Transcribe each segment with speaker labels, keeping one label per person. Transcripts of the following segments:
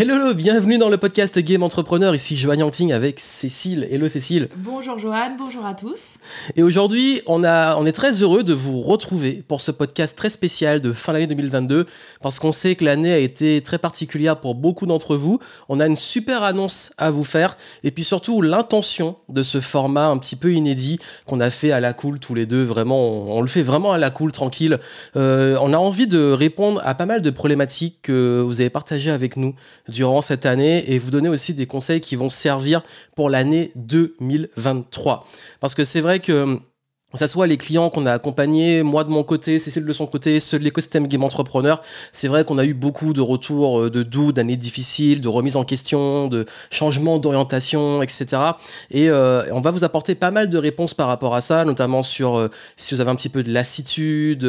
Speaker 1: Hello, bienvenue dans le podcast Game Entrepreneur. Ici Johan Yangting avec Cécile. Hello Cécile.
Speaker 2: Bonjour Johan, bonjour à tous.
Speaker 1: Et aujourd'hui, on, a, on est très heureux de vous retrouver pour ce podcast très spécial de fin d'année 2022 parce qu'on sait que l'année a été très particulière pour beaucoup d'entre vous. On a une super annonce à vous faire et puis surtout l'intention de ce format un petit peu inédit qu'on a fait à la cool tous les deux. Vraiment, on, le fait vraiment à la cool, tranquille. Euh, on a envie de répondre à pas mal de problématiques que vous avez partagées avec nous durant cette année et vous donner aussi des conseils qui vont servir pour l'année 2023. Parce que c'est vrai que ça soit les clients qu'on a accompagnés, moi de mon côté, Cécile de son côté, ceux de l'écosystème Game Entrepreneur, c'est vrai qu'on a eu beaucoup de retours euh, de doutes, d'années difficiles, de remises en question, de changements d'orientation, etc. Et euh, on va vous apporter pas mal de réponses par rapport à ça, notamment sur euh, si vous avez un petit peu de lassitude,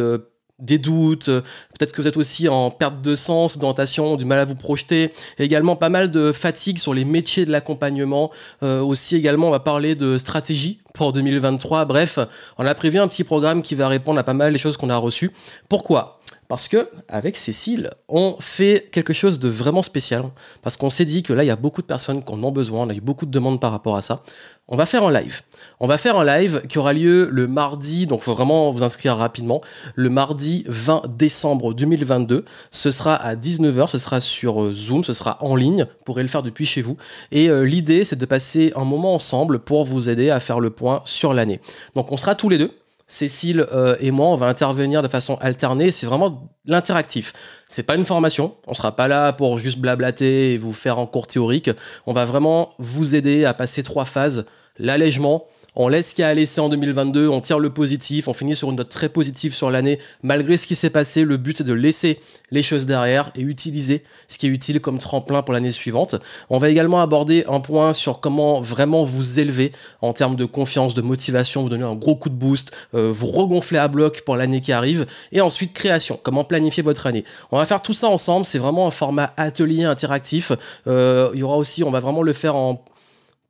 Speaker 1: des doutes, euh, peut-être que vous êtes aussi en perte de sens, d'orientation, du mal à vous projeter, également pas mal de fatigue sur les métiers de l'accompagnement, euh, aussi également on va parler de stratégie pour 2023, bref, on a prévu un petit programme qui va répondre à pas mal des choses qu'on a reçues. Pourquoi? Parce que avec Cécile, on fait quelque chose de vraiment spécial. Parce qu'on s'est dit que là, il y a beaucoup de personnes qui en ont besoin. On a eu beaucoup de demandes par rapport à ça. On va faire en live. On va faire un live qui aura lieu le mardi, donc faut vraiment vous inscrire rapidement, le mardi 20 décembre 2022. Ce sera à 19h, ce sera sur euh, Zoom, ce sera en ligne, vous pourrez le faire depuis chez vous. Et euh, l'idée, c'est de passer un moment ensemble pour vous aider à faire le point sur l'année. Donc on sera tous les deux. Cécile euh, et moi, on va intervenir de façon alternée. C'est vraiment l'interactif. C'est pas une formation. On sera pas là pour juste blablater et vous faire en cours théorique. On va vraiment vous aider à passer trois phases l'allègement, on laisse ce qu'il y a à laisser en 2022, on tire le positif, on finit sur une note très positive sur l'année. Malgré ce qui s'est passé, le but c'est de laisser les choses derrière et utiliser ce qui est utile comme tremplin pour l'année suivante. On va également aborder un point sur comment vraiment vous élever en termes de confiance, de motivation, vous donner un gros coup de boost, euh, vous regonfler à bloc pour l'année qui arrive. Et ensuite création, comment planifier votre année. On va faire tout ça ensemble, c'est vraiment un format atelier interactif. Euh, il y aura aussi, on va vraiment le faire en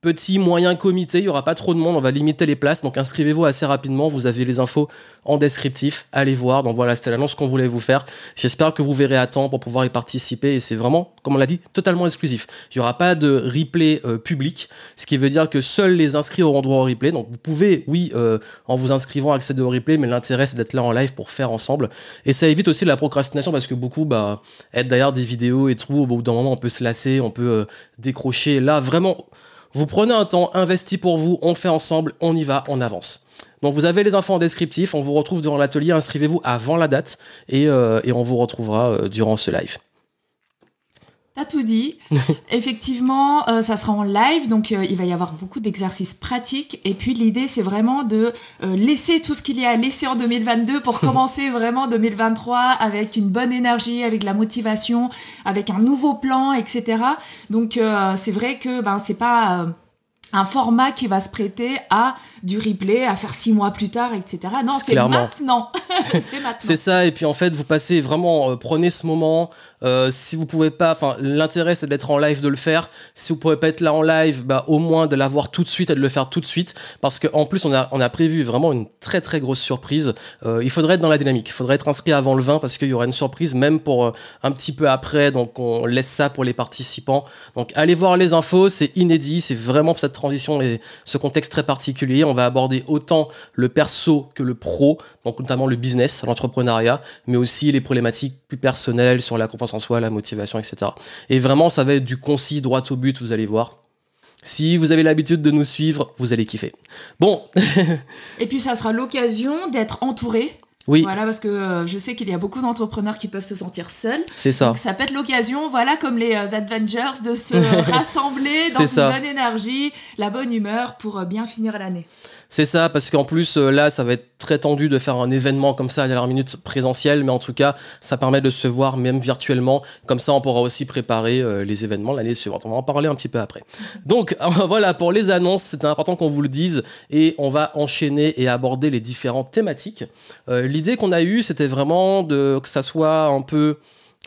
Speaker 1: Petit, moyen comité, il n'y aura pas trop de monde, on va limiter les places, donc inscrivez-vous assez rapidement, vous avez les infos en descriptif, allez voir, donc voilà, c'était l'annonce qu'on voulait vous faire. J'espère que vous verrez à temps pour pouvoir y participer, et c'est vraiment, comme on l'a dit, totalement exclusif. Il n'y aura pas de replay euh, public, ce qui veut dire que seuls les inscrits auront droit au replay, donc vous pouvez, oui, euh, en vous inscrivant, accéder au replay, mais l'intérêt c'est d'être là en live pour faire ensemble, et ça évite aussi la procrastination, parce que beaucoup, bah, être derrière des vidéos et tout, au bout d'un moment, on peut se lasser, on peut euh, décrocher, là, vraiment vous prenez un temps investi pour vous, on fait ensemble, on y va, on avance. Donc vous avez les infos en descriptif, on vous retrouve durant l'atelier, inscrivez-vous avant la date et, euh, on vous retrouvera euh, durant ce live.
Speaker 2: T'as tout dit. Effectivement, euh, ça sera en live, donc euh, il va y avoir beaucoup d'exercices pratiques. Et puis l'idée, c'est vraiment de euh, laisser tout ce qu'il y a à laisser en 2022 pour commencer vraiment 2023 avec une bonne énergie, avec de la motivation, avec un nouveau plan, etc. Donc c'est vrai que ben c'est pas un format qui va se prêter à du replay, à faire six mois plus tard, etc. Non, c'est maintenant.
Speaker 1: c'est ça. Et puis en fait, vous passez vraiment, prenez ce moment, euh, si vous pouvez pas, enfin, l'intérêt c'est d'être en live, de le faire. Si vous pouvez pas être là en live, bah, au moins de l'avoir tout de suite et de le faire tout de suite. Parce qu'en plus, on a, on a prévu vraiment une très très grosse surprise. Euh, il faudrait être dans la dynamique. Il faudrait être inscrit avant le 20 parce qu'il y aura une surprise même pour euh, un petit peu après. Donc, on laisse ça pour les participants. Donc, allez voir les infos. C'est inédit. C'est vraiment cette transition et ce contexte très particulier. On va aborder autant le perso que le pro. Donc, notamment le business, l'entrepreneuriat, mais aussi les problématiques plus personnelles sur la confiance en soi, la motivation, etc. Et vraiment, ça va être du concis, droit au but, vous allez voir. Si vous avez l'habitude de nous suivre, vous allez kiffer. Bon.
Speaker 2: Et puis ça sera l'occasion d'être entouré.
Speaker 1: Oui.
Speaker 2: Voilà, parce que euh, je sais qu'il y a beaucoup d'entrepreneurs qui peuvent se sentir seuls.
Speaker 1: C'est ça.
Speaker 2: Donc ça peut être l'occasion, voilà, comme les euh, Avengers, de se rassembler dans une bonne énergie, la bonne humeur pour euh, bien finir l'année.
Speaker 1: C'est ça, parce qu'en plus, euh, là, ça va être très tendu de faire un événement comme ça à la minute présentiel, mais en tout cas, ça permet de se voir même virtuellement. Comme ça, on pourra aussi préparer euh, les événements l'année suivante. On va en parler un petit peu après. Donc, voilà, pour les annonces, c'est important qu'on vous le dise et on va enchaîner et aborder les différentes thématiques. Euh, l'idée qu'on a eue, c'était vraiment de que ça soit un peu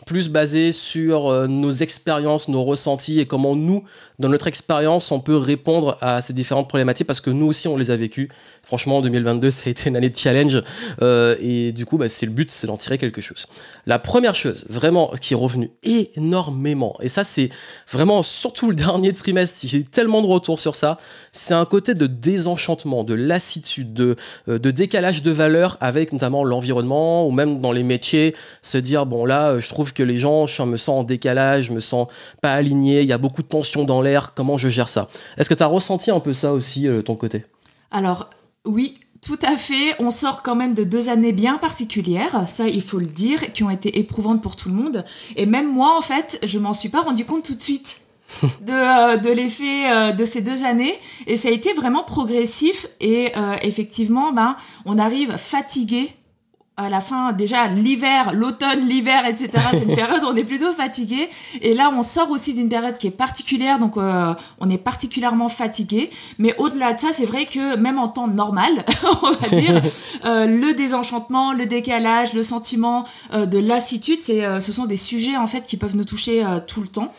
Speaker 1: plus basé sur nos expériences, nos ressentis et comment nous, dans notre expérience, on peut répondre à ces différentes problématiques parce que nous aussi, on les a vécues. Franchement, 2022, ça a été une année de challenge euh, et du coup, bah, c'est le but, c'est d'en tirer quelque chose. La première chose, vraiment, qui est revenue énormément, et ça, c'est vraiment surtout le dernier trimestre, j'ai eu tellement de retours sur ça, c'est un côté de désenchantement, de lassitude, de, euh, décalage de valeur avec notamment l'environnement ou même dans les métiers, se dire, bon là, je trouve que les gens, je me sens en décalage, je me sens pas aligné, il y a beaucoup de tension dans l'air, comment je gère ça Est-ce que tu as ressenti un peu ça aussi, euh, ton côté?
Speaker 2: Alors, oui, tout à fait. On sort quand même de deux années bien particulières, ça il faut le dire, qui ont été éprouvantes pour tout le monde. Et même moi, en fait, je m'en suis pas rendu compte tout de suite de, euh, de l'effet euh, de ces deux années. Et ça a été vraiment progressif. Et effectivement, ben, on arrive fatigué à la fin, déjà l'hiver, l'automne, l'hiver, etc. C'est une période où on est plutôt fatigué. Et là, on sort aussi d'une période qui est particulière, donc euh, on est particulièrement fatigué. Mais au-delà de ça, c'est vrai que même en temps normal, on va dire, euh, le désenchantement, le décalage, le sentiment euh, de lassitude, c'est, ce sont des sujets en fait qui peuvent nous toucher tout le temps.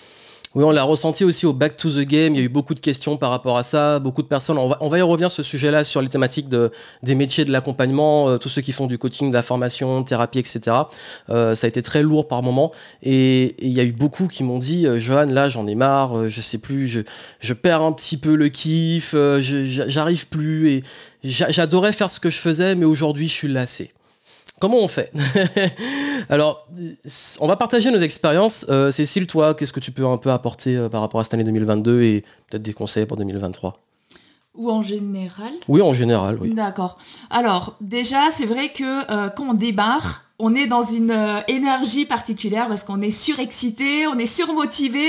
Speaker 1: Oui, on l'a ressenti aussi au Back to the Game. Il y a eu beaucoup de questions par rapport à ça. Beaucoup de personnes. On va, on va y revenir ce sujet-là, sur les thématiques de, des métiers de l'accompagnement, euh, tous ceux qui font du coaching, de la formation, thérapie, etc. Euh, ça a été très lourd par moment. Et il y a eu beaucoup qui m'ont dit euh, Johan, là, j'en ai marre. Euh, je sais plus. Je, je perds un petit peu le kiff. J'arrive plus. Et j'adorais faire ce que je faisais, mais aujourd'hui, je suis lassé. Comment on fait Alors, on va partager nos expériences. Euh, Cécile, toi, qu'est-ce que tu peux un peu apporter euh, par rapport à cette année 2022 et peut-être des conseils pour 2023
Speaker 2: ou en général?
Speaker 1: Oui, en général, oui.
Speaker 2: D'accord. Alors, déjà, c'est vrai que euh, quand on débarre, on est dans une énergie particulière parce qu'on est surexcité, on est surmotivé,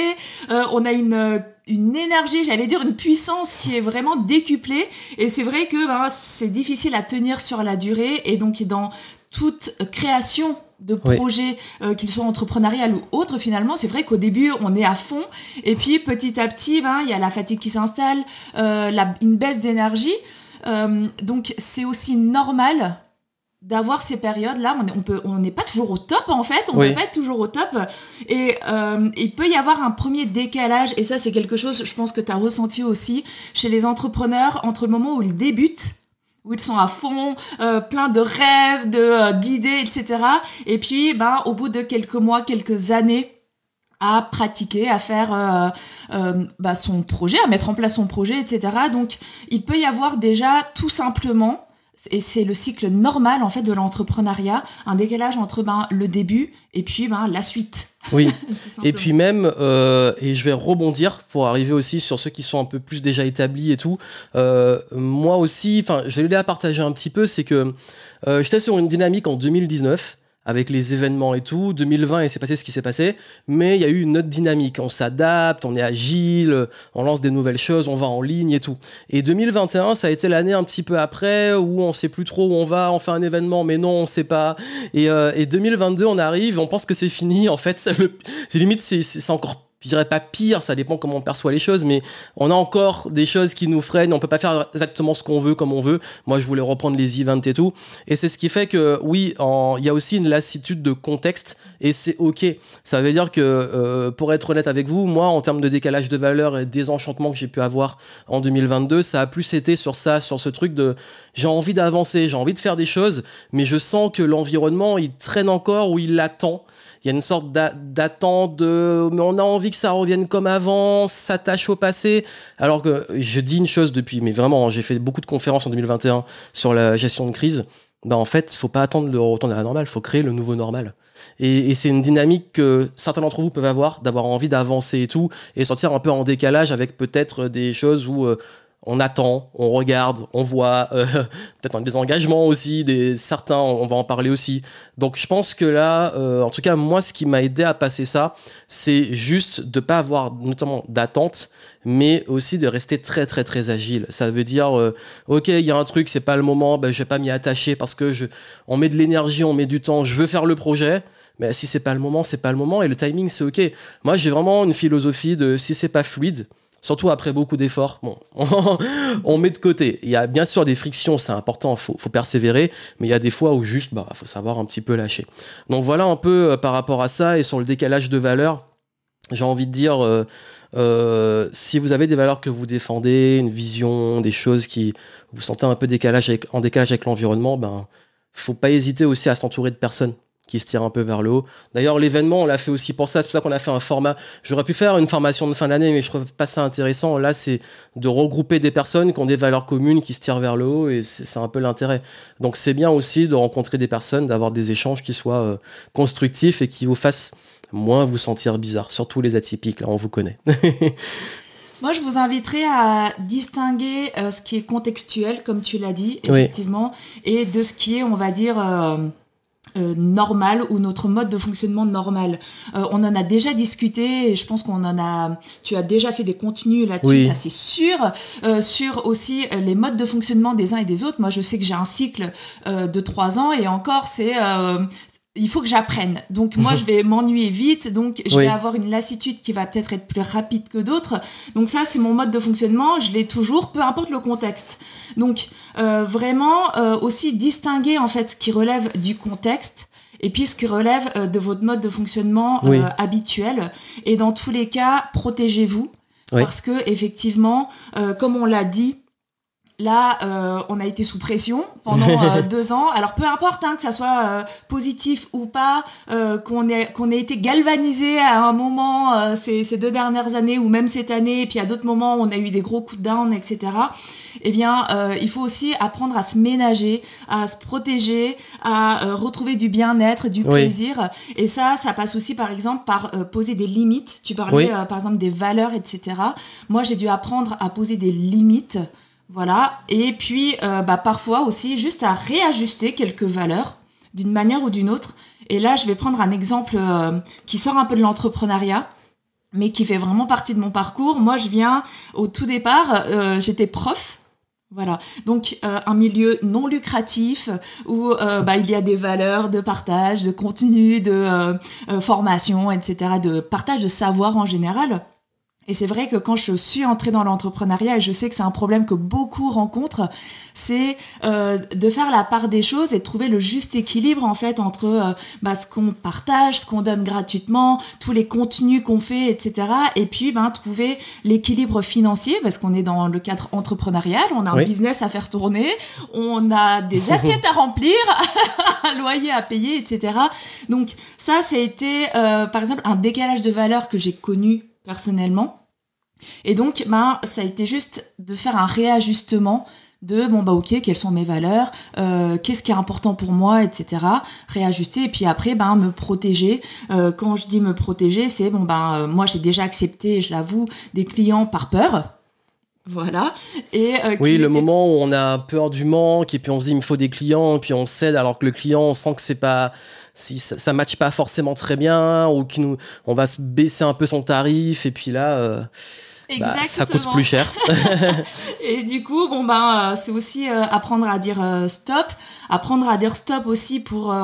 Speaker 2: on a une, une énergie, j'allais dire une puissance qui est vraiment décuplée. Et c'est vrai que ben, c'est difficile à tenir sur la durée. Et donc, dans toute création de projets, euh, qu'ils soient entrepreneurial ou autres, finalement, c'est vrai qu'au début, on est à fond. Et puis, petit à petit, ben, il y a la fatigue qui s'installe, euh, une baisse d'énergie. Euh, donc, c'est aussi normal d'avoir ces périodes-là. On peut, on n'est pas toujours au top, en fait. On ne peut pas être toujours au top. Et il peut y avoir un premier décalage. Et ça, c'est quelque chose, je pense que tu as ressenti aussi chez les entrepreneurs entre le moment où ils débutent où ils sont à fond, euh, plein de rêves, de euh, d'idées, etc. Et puis, ben, au bout de quelques mois, quelques années, à pratiquer, à faire euh, bah, son projet, à mettre en place son projet, etc. Donc, il peut y avoir déjà tout simplement et c'est le cycle normal en fait de l'entrepreneuriat, un décalage entre ben, le début et puis ben, la suite.
Speaker 1: Oui. et puis même, euh, et je vais rebondir pour arriver aussi sur ceux qui sont un peu plus déjà établis et tout. Euh, moi aussi, enfin, je l'ai à partager un petit peu, c'est que euh, j'étais sur une dynamique en 2019 avec les événements et tout. 2020, il s'est passé ce qui s'est passé, mais il y a eu une autre dynamique. On s'adapte, on est agile, on lance des nouvelles choses, on va en ligne et tout. Et 2021, ça a été l'année un petit peu après où on sait plus trop où on va, on fait un événement, mais non, on sait pas. Et, euh, et 2022, on arrive, on pense que c'est fini. En fait, c'est limite, c'est encore je dirais pas pire, ça dépend comment on perçoit les choses, mais on a encore des choses qui nous freinent, on peut pas faire exactement ce qu'on veut comme on veut. Moi, je voulais reprendre les events et tout. Et c'est ce qui fait que, oui, il y a aussi une lassitude de contexte et c'est ok. Ça veut dire que, euh, pour être honnête avec vous, moi, en termes de décalage de valeur et désenchantement que j'ai pu avoir en 2022, ça a plus été sur ça, sur ce truc de j'ai envie d'avancer, j'ai envie de faire des choses, mais je sens que l'environnement, il traîne encore ou il attend il y a une sorte d'attente de mais on a envie que ça revienne comme avant, s'attache au passé. Alors que je dis une chose depuis, mais vraiment, j'ai fait beaucoup de conférences en 2021 sur la gestion de crise. Bah en fait, faut pas attendre le retour à la normale, faut créer le nouveau normal. Et, et c'est une dynamique que certains d'entre vous peuvent avoir, d'avoir envie d'avancer et tout, et sortir un peu en décalage avec peut-être des choses où euh, on attend, on regarde, on voit, euh, peut-être des engagements aussi, des certains, on va en parler aussi. Donc je pense que là, euh, en tout cas moi, ce qui m'a aidé à passer ça, c'est juste de pas avoir notamment d'attente, mais aussi de rester très très très agile. Ça veut dire, euh, ok, il y a un truc, c'est pas le moment, ben, je vais pas m'y attacher parce que je, on met de l'énergie, on met du temps, je veux faire le projet. Mais si c'est pas le moment, c'est pas le moment et le timing c'est ok. Moi j'ai vraiment une philosophie de si c'est pas fluide, surtout après beaucoup d'efforts, on met de côté. Il y a bien sûr des frictions, c'est important, faut, faut persévérer, mais il y a des fois où juste, bah, faut savoir un petit peu lâcher. Donc voilà un peu euh, par rapport à ça et sur le décalage de valeurs. J'ai envie de dire, euh, euh, si vous avez des valeurs que vous défendez, une vision, des choses qui vous sentez un peu en décalage avec l'environnement, ben, faut pas hésiter aussi à s'entourer de personnes qui se tire un peu vers le haut. D'ailleurs, l'événement, on l'a fait aussi pour ça. C'est pour ça qu'on a fait un format. J'aurais pu faire une formation de fin d'année, mais je trouve pas ça intéressant. Là, c'est de regrouper des personnes qui ont des valeurs communes, qui se tirent vers le haut, et c'est un peu l'intérêt. Donc, c'est bien aussi de rencontrer des personnes, d'avoir des échanges qui soient euh, constructifs et qui vous fassent moins vous sentir bizarre. Surtout les atypiques, là, on vous connaît.
Speaker 2: Moi, je vous inviterai à distinguer euh, ce qui est contextuel, comme tu l'as dit, effectivement, et de ce qui est, on va dire, euh, euh, normal ou notre mode de fonctionnement normal. Euh, on en a déjà discuté et je pense qu'on en a. Tu as déjà fait des contenus là-dessus, ça c'est sûr. Euh, sur aussi les modes de fonctionnement des uns et des autres. Moi, je sais que j'ai un cycle de trois ans et encore, c'est il faut que j'apprenne. Donc moi, je vais m'ennuyer vite, donc je vais avoir une lassitude qui va peut-être être plus rapide que d'autres. Donc ça, c'est mon mode de fonctionnement. Je l'ai toujours, peu importe le contexte. Donc euh, vraiment euh, aussi distinguer en fait ce qui relève du contexte et puis ce qui relève euh, de votre mode de fonctionnement habituel. Et dans tous les cas, protégez-vous parce que effectivement, comme on l'a dit Là, euh, on a été sous pression pendant euh, deux ans. Alors peu importe hein, que ça soit euh, positif ou pas, qu'on ait qu'on ait été galvanisé à un moment ces, ces, deux dernières années ou même cette année, et puis à d'autres moments on a eu des gros coups de down, etc. Eh bien, il faut aussi apprendre à se ménager, à se protéger, à retrouver du bien-être, du plaisir. Et ça, ça passe aussi par exemple par poser des limites. Tu parlais par exemple des valeurs, etc. Moi, j'ai dû apprendre à poser des limites. Voilà. Et puis, euh, bah, parfois aussi, juste à réajuster quelques valeurs d'une manière ou d'une autre. Et là, je vais prendre un exemple euh, qui sort un peu de l'entrepreneuriat, mais qui fait vraiment partie de mon parcours. Moi, je viens au tout départ, euh, j'étais prof. Voilà, donc un milieu non lucratif où bah, il y a des valeurs de partage, de contenu, de formation, etc., de partage de savoir en général. Et c'est vrai que quand je suis entrée dans l'entrepreneuriat, et je sais que c'est un problème que beaucoup rencontrent, c'est euh, de faire la part des choses et de trouver le juste équilibre en fait entre euh, bah, ce qu'on partage, ce qu'on donne gratuitement, tous les contenus qu'on fait, etc. Et puis ben, trouver l'équilibre financier parce qu'on est dans le cadre entrepreneurial, on a un business à faire tourner, on a des assiettes à remplir, un loyer à payer, etc. Donc ça, ça a été euh, par exemple un décalage de valeur que j'ai connu personnellement. Et donc, ben, ça a été juste de faire un réajustement de bon bah ok quelles sont mes valeurs euh, qu'est-ce qui est important pour moi etc réajuster et puis après ben me protéger euh, quand je dis me protéger c'est bon ben euh, moi j'ai déjà accepté je l'avoue des clients par peur voilà. Et
Speaker 1: oui, le moment où on a peur du manque et puis on se dit il me faut des clients et puis on cède alors que le client on sent que c'est pas si ça, ne matche pas forcément très bien ou qu'on on va se baisser un peu son tarif et puis là euh, bah, ça coûte plus cher.
Speaker 2: et du coup, bon ben, c'est aussi euh, apprendre à dire euh, stop, apprendre à dire stop aussi pour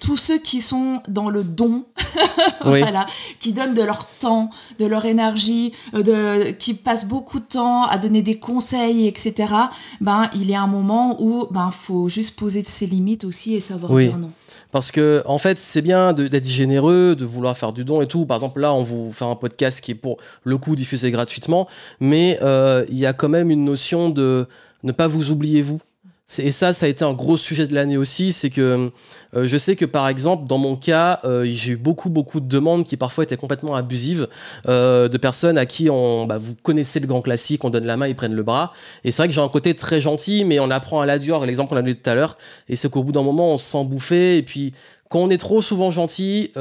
Speaker 2: tous ceux qui sont dans le don, voilà, qui donnent de leur temps, de leur énergie, de, qui passent beaucoup de temps à donner des conseils, etc. Ben, il y a un moment où ben faut juste poser ses limites aussi et savoir dire non.
Speaker 1: Parce que, en fait, c'est bien d'être généreux, de vouloir faire du don et tout. Par exemple, là, on vous fait un podcast qui est pour le coup diffusé gratuitement, mais euh, il y a quand même une notion de ne pas vous oublier vous. Et ça, ça a été un gros sujet de l'année aussi. C'est que euh, je sais que par exemple, dans mon cas, euh, j'ai eu beaucoup, beaucoup de demandes qui parfois étaient complètement abusives euh, de personnes à qui on, bah, vous connaissez le grand classique, on donne la main, ils prennent le bras. Et c'est vrai que j'ai un côté très gentil, mais on apprend à la dure. L'exemple qu'on a donné tout à l'heure, et c'est qu'au bout d'un moment, on se sent bouffé. Et puis, quand on est trop souvent gentil,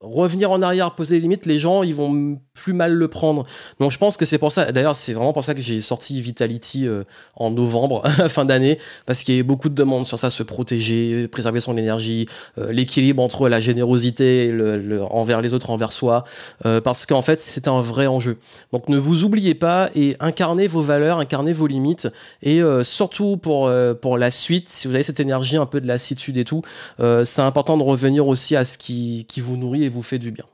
Speaker 1: revenir en arrière, poser les limites, les gens, ils vont plus mal le prendre. Donc je pense que c'est pour ça, d'ailleurs c'est vraiment pour ça que j'ai sorti Vitality euh, en novembre, fin d'année, parce qu'il y a beaucoup de demandes sur ça, se protéger, préserver son énergie, euh, l'équilibre entre la générosité le, envers les autres, envers soi, euh, parce qu'en fait c'est un vrai enjeu. Donc ne vous oubliez pas et incarnez vos valeurs, incarnez vos limites, et surtout pour, pour la suite, si vous avez cette énergie un peu de lassitude et tout, c'est important de revenir aussi à ce qui, qui vous nourrit et vous fait du bien.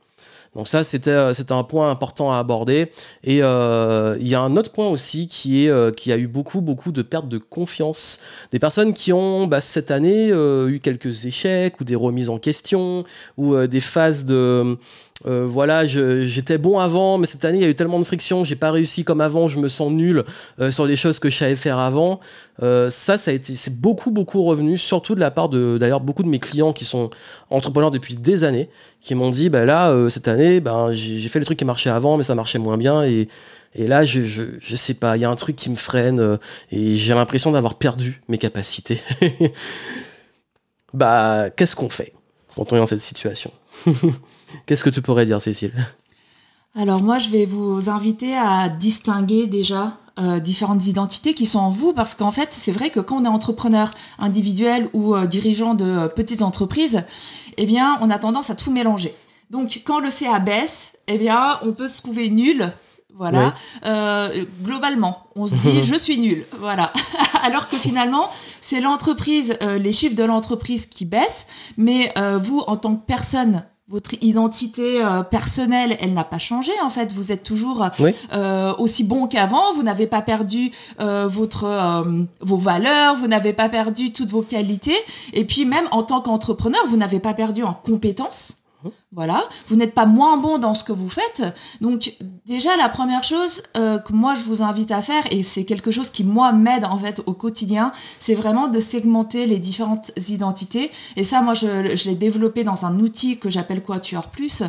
Speaker 1: Donc ça, c'était c'était un point important à aborder. Et il y a un autre point aussi qui est qui a eu beaucoup beaucoup de pertes de confiance. Des personnes qui ont bah, cette année eu quelques échecs ou des remises en question ou des phases de euh, voilà, j'étais bon avant, mais cette année il y a eu tellement de friction, j'ai pas réussi comme avant, je me sens nul euh, sur les choses que je savais faire avant. Euh, ça, ça a été, c'est beaucoup beaucoup revenu, surtout de la part de d'ailleurs beaucoup de mes clients qui sont entrepreneurs depuis des années, qui m'ont dit, bah là cette année, ben j'ai fait le truc qui marchait avant, mais ça marchait moins bien et et là, je, je, je sais pas, il y a un truc qui me freine et j'ai l'impression d'avoir perdu mes capacités. bah, qu'est-ce qu'on fait quand on est dans cette situation? Qu'est-ce que tu pourrais dire, Cécile?
Speaker 2: Alors moi, je vais vous inviter à distinguer déjà euh, différentes identités qui sont en vous, parce qu'en fait, c'est vrai que quand on est entrepreneur individuel ou euh, dirigeant de euh, petites entreprises, eh bien, on a tendance à tout mélanger. Donc, quand le CA baisse, eh bien, on peut se trouver nul voilà. globalement, on se dit je suis nul. Voilà. Alors que finalement, c'est l'entreprise, les chiffres de l'entreprise qui baissent, mais vous, en tant que personne votre identité euh, personnelle, elle n'a pas changé en fait. Vous êtes toujours euh, aussi bon qu'avant. Vous n'avez pas perdu euh, votre vos valeurs. Vous n'avez pas perdu toutes vos qualités. Et puis même en tant qu'entrepreneur, vous n'avez pas perdu en compétences. Voilà, vous n'êtes pas moins bon dans ce que vous faites. Donc déjà la première chose euh, que moi je vous invite à faire et c'est quelque chose qui moi m'aide en fait au quotidien, c'est vraiment de segmenter les différentes identités. Et ça moi je, je l'ai développé dans un outil que j'appelle Quatuor Plus.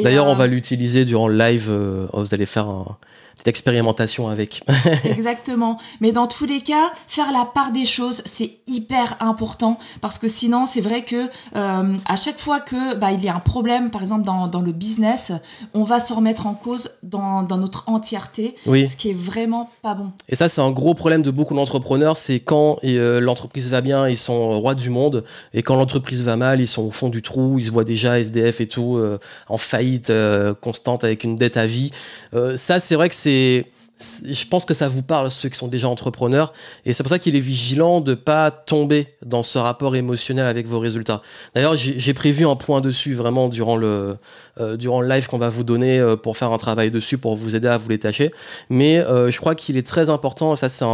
Speaker 1: D'ailleurs on euh, va l'utiliser durant le live. Euh, vous allez faire un d'expérimentation avec.
Speaker 2: Exactement. Mais dans tous les cas, faire la part des choses, c'est hyper important parce que sinon, c'est vrai que euh, à chaque fois que bah, il y a un problème, par exemple dans, dans, le business, on va se remettre en cause dans, dans notre entièreté, oui. ce qui est vraiment pas bon.
Speaker 1: Et ça, c'est un gros problème de beaucoup d'entrepreneurs, c'est quand euh, l'entreprise va bien, ils sont rois du monde, et quand l'entreprise va mal, ils sont au fond du trou, ils se voient déjà SDF et tout, euh, en faillite constante avec une dette à vie. ça, c'est vrai que c'est je pense que ça vous parle, ceux qui sont déjà entrepreneurs. Et c'est pour ça qu'il est vigilant de pas tomber dans ce rapport émotionnel avec vos résultats. D'ailleurs, j'ai prévu un point dessus vraiment durant le, euh, durant le live qu'on va vous donner euh, pour faire un travail dessus, pour vous aider à vous détacher. Mais euh, je crois qu'il est très important, ça c'est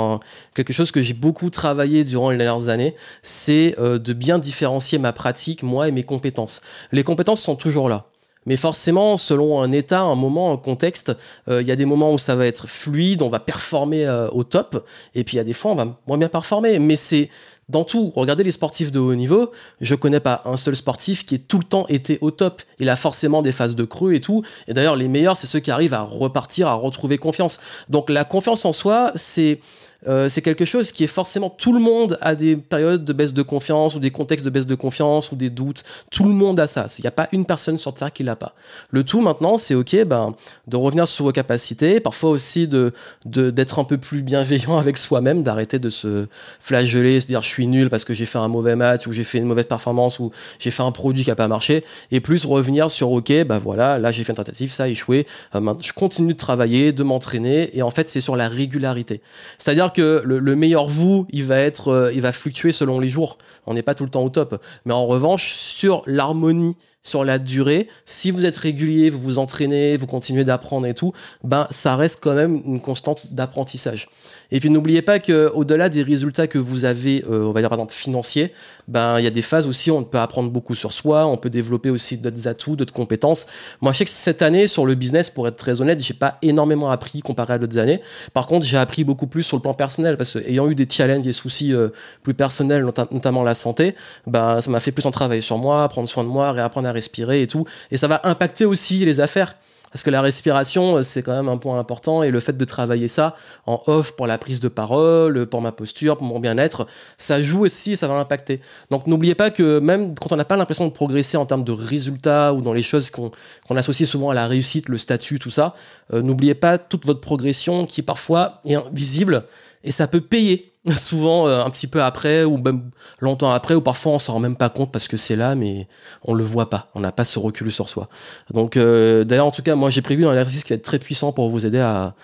Speaker 1: quelque chose que j'ai beaucoup travaillé durant les dernières années, c'est de bien différencier ma pratique, moi et mes compétences. Les compétences sont toujours là. Mais forcément, selon un état, un moment, un contexte, euh, il y a des moments où ça va être fluide, on va performer euh, au top, et puis il y a des fois, on va moins bien performer. Mais c'est dans tout. Regardez les sportifs de haut niveau, je connais pas un seul sportif qui ait tout le temps été au top. Il a forcément des phases de creux et tout. Et d'ailleurs, les meilleurs, c'est ceux qui arrivent à repartir, à retrouver confiance. Donc la confiance en soi, c'est euh, c'est quelque chose qui est forcément tout le monde a des périodes de baisse de confiance ou des contextes de baisse de confiance ou des doutes. Tout le monde a ça. Il n'y a pas une personne sur Terre qui l'a pas. Le tout maintenant, c'est ok ben, de revenir sur vos capacités, parfois aussi de d'être un peu plus bienveillant avec soi-même, d'arrêter de se flageller, se dire je suis nul parce que j'ai fait un mauvais match ou j'ai fait une mauvaise performance ou j'ai fait un produit qui n'a pas marché, et plus revenir sur ok ben voilà, là j'ai fait une tentative, ça a échoué, euh, je continue de travailler, de m'entraîner, et en fait c'est sur la régularité. C'est-à-dire que le, meilleur vous, il va être, euh, il va fluctuer selon les jours. On n'est pas tout le temps au top. Mais en revanche, sur l'harmonie, sur la durée, si vous êtes régulier, vous vous entraînez, vous continuez d'apprendre et tout, ben ça reste quand même une constante d'apprentissage. Et puis n'oubliez pas que au-delà des résultats que vous avez, euh, on va dire par exemple financiers, ben il y a des phases aussi où on peut apprendre beaucoup sur soi, on peut développer aussi d'autres atouts, d'autres compétences. Moi, je sais que cette année sur le business, pour être très honnête, j'ai pas énormément appris comparé à d'autres années. Par contre, j'ai appris beaucoup plus sur le plan personnel parce que ayant eu des challenges, des soucis euh, plus personnels, notamment la santé, ben ça m'a fait plus en travailler sur moi, prendre soin de moi, réapprendre à respirer et tout. Et ça va impacter aussi les affaires. Parce que la respiration, euh, c'est quand même un point important et le fait de travailler ça en off pour la prise de parole, pour ma posture, pour mon bien-être, ça joue aussi et ça va impacter. Donc n'oubliez pas que même quand on n'a pas l'impression de progresser en termes de résultats ou dans les choses qu'on associe souvent à la réussite, le statut, tout ça, euh, n'oubliez pas toute votre progression qui parfois est invisible et ça peut payer souvent euh, un petit peu après ou même longtemps après ou parfois on s'en rend même pas compte parce que c'est là mais on le voit pas on n'a pas ce recul sur soi donc euh, d'ailleurs en tout cas moi j'ai prévu un exercice qui va être très puissant pour vous aider à,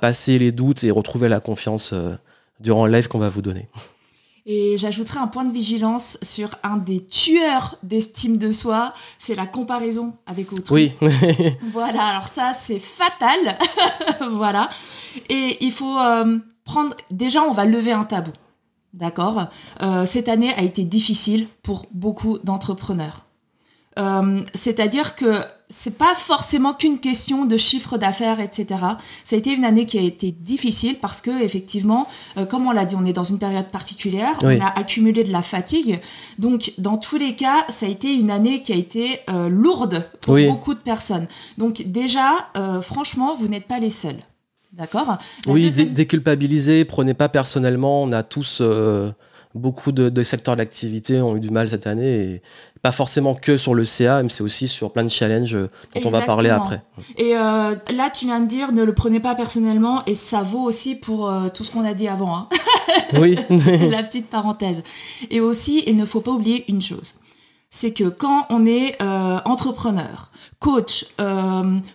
Speaker 1: passer les doutes et retrouver la confiance euh, durant le live qu'on va vous donner
Speaker 2: Et j'ajouterai un point de vigilance sur un des tueurs d'estime de soi, c'est la comparaison avec autrui.
Speaker 1: Oui.
Speaker 2: voilà, alors ça c'est fatal. voilà. Et il faut euh, prendre... Déjà, on va lever un tabou. D'accord? Euh, Cette année a été difficile pour beaucoup d'entrepreneurs. Euh, c'est-à-dire que c'est pas forcément qu'une question de chiffre d'affaires, etc. Ça a été une année qui a été difficile parce que effectivement, euh, comme on l'a dit, on est dans une période particulière, on a accumulé de la fatigue. Donc, dans tous les cas, ça a été une année qui a été lourde pour beaucoup de personnes. Donc, déjà, franchement, vous n'êtes pas les seuls. D'accord
Speaker 1: Oui, déculpabiliser, prenez pas personnellement. On a tous beaucoup de, secteurs d'activité ont eu du mal cette année et pas forcément que sur le CA, mais c'est aussi sur plein de challenges dont on va parler après.
Speaker 2: Et euh, là, tu viens de dire ne le prenez pas personnellement et ça vaut aussi pour euh, tout ce qu'on a dit avant. Hein.
Speaker 1: Oui.
Speaker 2: la petite parenthèse. Et aussi, il ne faut pas oublier une chose. C'est que quand on est euh, entrepreneur, coach,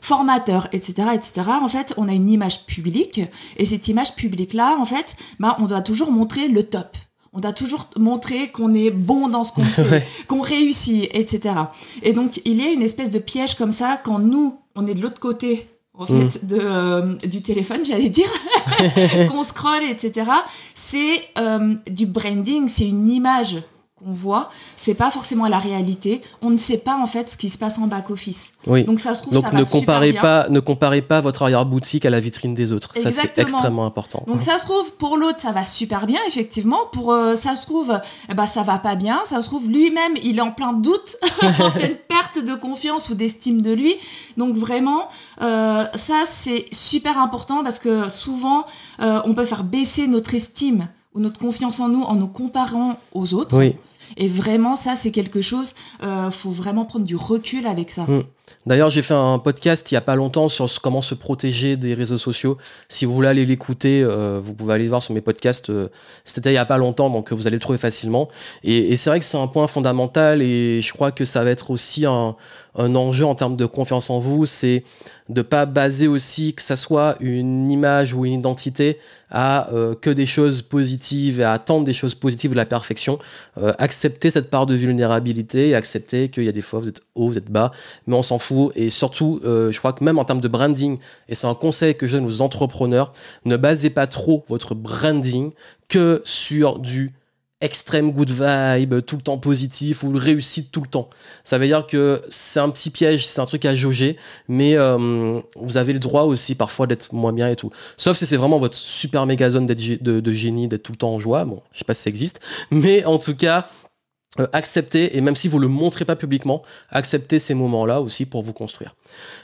Speaker 2: formateur, etc., etc., en fait, on a une image publique. Et cette image publique-là, en fait, bah, on doit toujours montrer le top on doit toujours montrer qu'on est bon dans ce qu'on fait, qu'on réussit, etc. Et donc, il y a une espèce de piège comme ça quand nous, on est de l'autre côté en fait, mm. de, euh, du téléphone, j'allais dire, qu'on scrolle, etc. C'est euh, du branding, c'est une image on voit, c'est pas forcément la réalité. On ne sait pas en fait ce qui se passe en back office.
Speaker 1: Oui. Donc ça se trouve, ça ne comparez pas, ne comparez pas votre arrière boutique à la vitrine des autres. Ça c'est extrêmement important.
Speaker 2: Donc ça se trouve pour l'autre ça va super bien effectivement. Pour euh, ça se trouve, eh ben, ça va pas bien. Ça se trouve lui-même il est en plein doute, en pleine perte de confiance ou d'estime de lui. Donc vraiment, euh, ça c'est super important parce que souvent euh, on peut faire baisser notre estime ou notre confiance en nous en nous comparant aux autres.
Speaker 1: Oui.
Speaker 2: Et vraiment, ça, c'est quelque chose, euh, faut vraiment prendre du recul avec ça.
Speaker 1: Mm. D'ailleurs, j'ai fait un podcast il y a pas longtemps sur comment se protéger des réseaux sociaux. Si vous voulez aller l'écouter, euh, vous pouvez aller voir sur mes podcasts. Euh, c'était il y a pas longtemps, donc vous allez le trouver facilement. Et, c'est vrai que c'est un point fondamental et je crois que ça va être aussi un, enjeu en termes de confiance en vous. C'est de pas baser aussi que ça soit une image ou une identité à euh, que des choses positives et à attendre des choses positives de la perfection. accepter cette part de vulnérabilité et accepter qu'il y a des fois vous êtes haut, vous êtes bas, mais on s'en fout. Et surtout, euh, je crois que même en termes de branding, et c'est un conseil que je donne aux entrepreneurs, ne basez pas trop votre branding que sur du extrême good vibe, tout le temps positif ou réussite tout le temps. Ça veut dire que c'est un petit piège, c'est un truc à jauger, mais euh, vous avez le droit aussi parfois d'être moins bien et tout. Sauf si c'est vraiment votre super méga zone de, de génie, d'être tout le temps en joie. Bon, je sais pas si ça existe, mais en tout cas, euh, accepter, et même si vous le montrez pas publiquement, accepter ces moments-là aussi pour vous construire.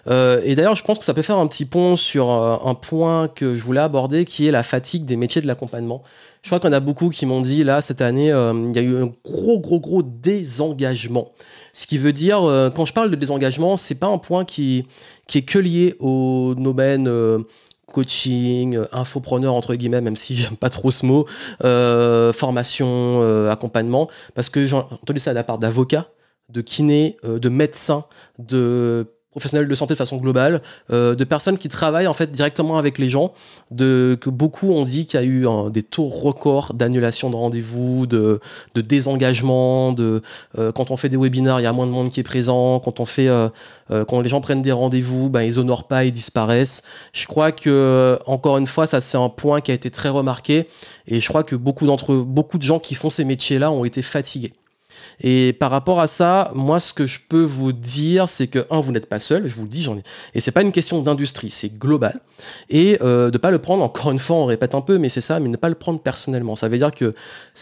Speaker 1: Euh, et d'ailleurs, je pense que ça peut faire un petit pont sur euh, un point que je voulais aborder, qui est la fatigue des métiers de l'accompagnement. Je crois qu'on a beaucoup qui m'ont dit, là, cette année, il y a eu un gros, gros, gros désengagement. Ce qui veut dire, quand je parle de désengagement, c'est pas un point qui, qui est que lié au domaine coaching, euh, infopreneur entre guillemets, même si j'aime pas trop ce mot, euh, formation, euh, accompagnement, parce que j'ai entendu ça de la part d'avocats, de kinés, de médecins, de professionnels de santé de façon globale, euh, de personnes qui travaillent en fait directement avec les gens, de, que beaucoup ont dit qu'il y a eu des taux records d'annulation de rendez-vous, de, de désengagement, de euh, quand on fait des webinaires, il y a moins de monde qui est présent, quand on fait euh, quand les gens prennent des rendez-vous, ben ils honorent pas, ils disparaissent. Je crois que encore une fois, ça c'est un point qui a été très remarqué et je crois que beaucoup d'entre beaucoup de gens qui font ces métiers-là ont été fatigués. Et par rapport à ça, moi, ce que je peux vous dire, c'est que, un, vous n'êtes pas seul, je vous le dis, j'en ai. Et c'est pas une question d'industrie, c'est global. Et euh, de pas le prendre, encore une fois, on répète un peu, mais c'est ça, mais ne pas le prendre personnellement. Ça veut dire que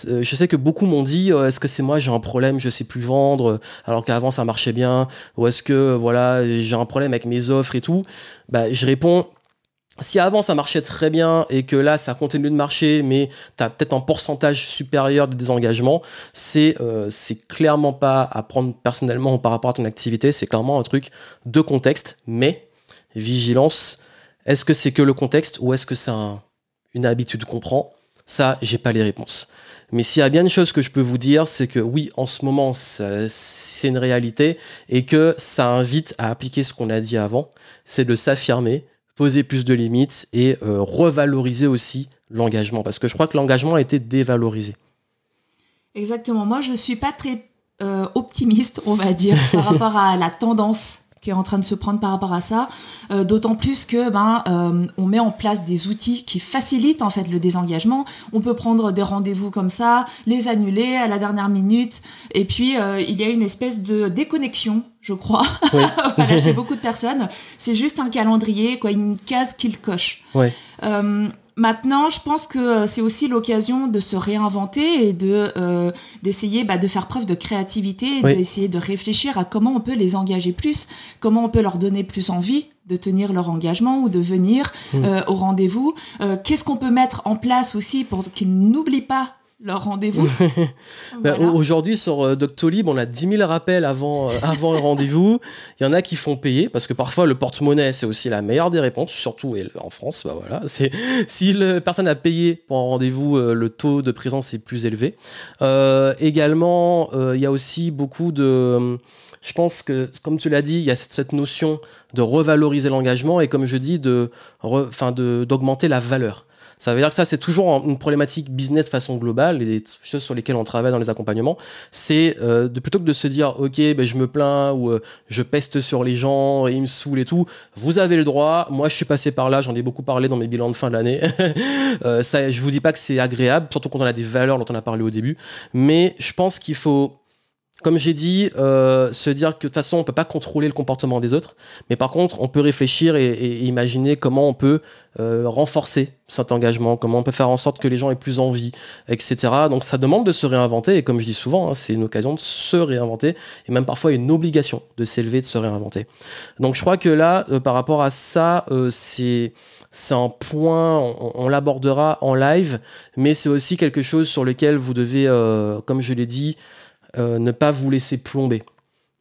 Speaker 1: euh, je sais que beaucoup m'ont dit, euh, est-ce que c'est moi, j'ai un problème, je sais plus vendre, alors qu'avant ça marchait bien, ou est-ce que, voilà, j'ai un problème avec mes offres et tout. Bah, je réponds, si avant ça marchait très bien et que là ça continue de marcher, mais tu as peut-être un pourcentage supérieur de désengagement, c'est euh, clairement pas à prendre personnellement par rapport à ton activité, c'est clairement un truc de contexte, mais vigilance, est-ce que c'est que le contexte ou est-ce que c'est une habitude qu'on prend? Ça, j'ai pas les réponses. Mais s'il y a bien une chose que je peux vous dire, c'est que oui, en ce moment, c'est une réalité et que ça invite à appliquer ce qu'on a dit avant, c'est de s'affirmer, poser plus de limites et euh, revaloriser aussi l'engagement. Parce que je crois que l'engagement a été dévalorisé.
Speaker 2: Exactement. Moi, je suis pas très euh, optimiste, on va dire, par rapport à la tendance qui est en train de se prendre par rapport à ça. Euh, d'autant plus que ben euh, on met en place des outils qui facilitent en fait le désengagement. On peut prendre des rendez-vous comme ça, les annuler à la dernière minute, et puis il y a une espèce de déconnexion je crois, voilà, chez beaucoup de personnes. C'est juste un calendrier, quoi, une case qu'il coche.
Speaker 1: Ouais.
Speaker 2: Maintenant, je pense que euh, c'est aussi l'occasion de se réinventer et de euh, d'essayer bah, de faire preuve de créativité, et d'essayer de réfléchir à comment on peut les engager plus, comment on peut leur donner plus envie de tenir leur engagement ou de venir mmh. euh, au rendez-vous. Qu'est-ce qu'on peut mettre en place aussi pour qu'ils n'oublient pas leur rendez-vous.
Speaker 1: Bah, aujourd'hui, sur euh, Doctolib, on a 10 000 rappels avant, euh, avant le rendez-vous. Il y en a qui font payer, parce que parfois, le porte-monnaie, c'est aussi la meilleure des réponses, surtout en France. Bah voilà, si la personne a payé pour un rendez-vous, euh, le taux de présence est plus élevé. également, il y a aussi beaucoup de je pense que, comme tu l'as dit, il y a cette, notion de revaloriser l'engagement et, comme je dis, de, d'augmenter la valeur. Ça veut dire que ça, c'est toujours une problématique business façon globale, les choses sur lesquelles on travaille dans les accompagnements. C'est euh, de plutôt que de se dire, OK, ben, je me plains ou euh, je peste sur les gens et ils me saoulent et tout, vous avez le droit. Moi, je suis passé par là, j'en ai beaucoup parlé dans mes bilans de fin de l'année. euh, ça, je vous dis pas que c'est agréable, surtout quand on a des valeurs dont on a parlé au début. Mais je pense qu'il faut comme j'ai dit, euh, se dire que de toute façon, on peut pas contrôler le comportement des autres, mais par contre, on peut réfléchir et, imaginer comment on peut euh, renforcer cet engagement, comment on peut faire en sorte que les gens aient plus envie, etc. Donc ça demande de se réinventer, et comme je dis souvent, hein, c'est une occasion de se réinventer, et même parfois une obligation de s'élever, de se réinventer. Donc je crois que là, euh, par rapport à ça, c'est c'est un point, on, l'abordera en live, mais c'est aussi quelque chose sur lequel vous devez, comme je l'ai dit, euh, ne pas vous laisser plomber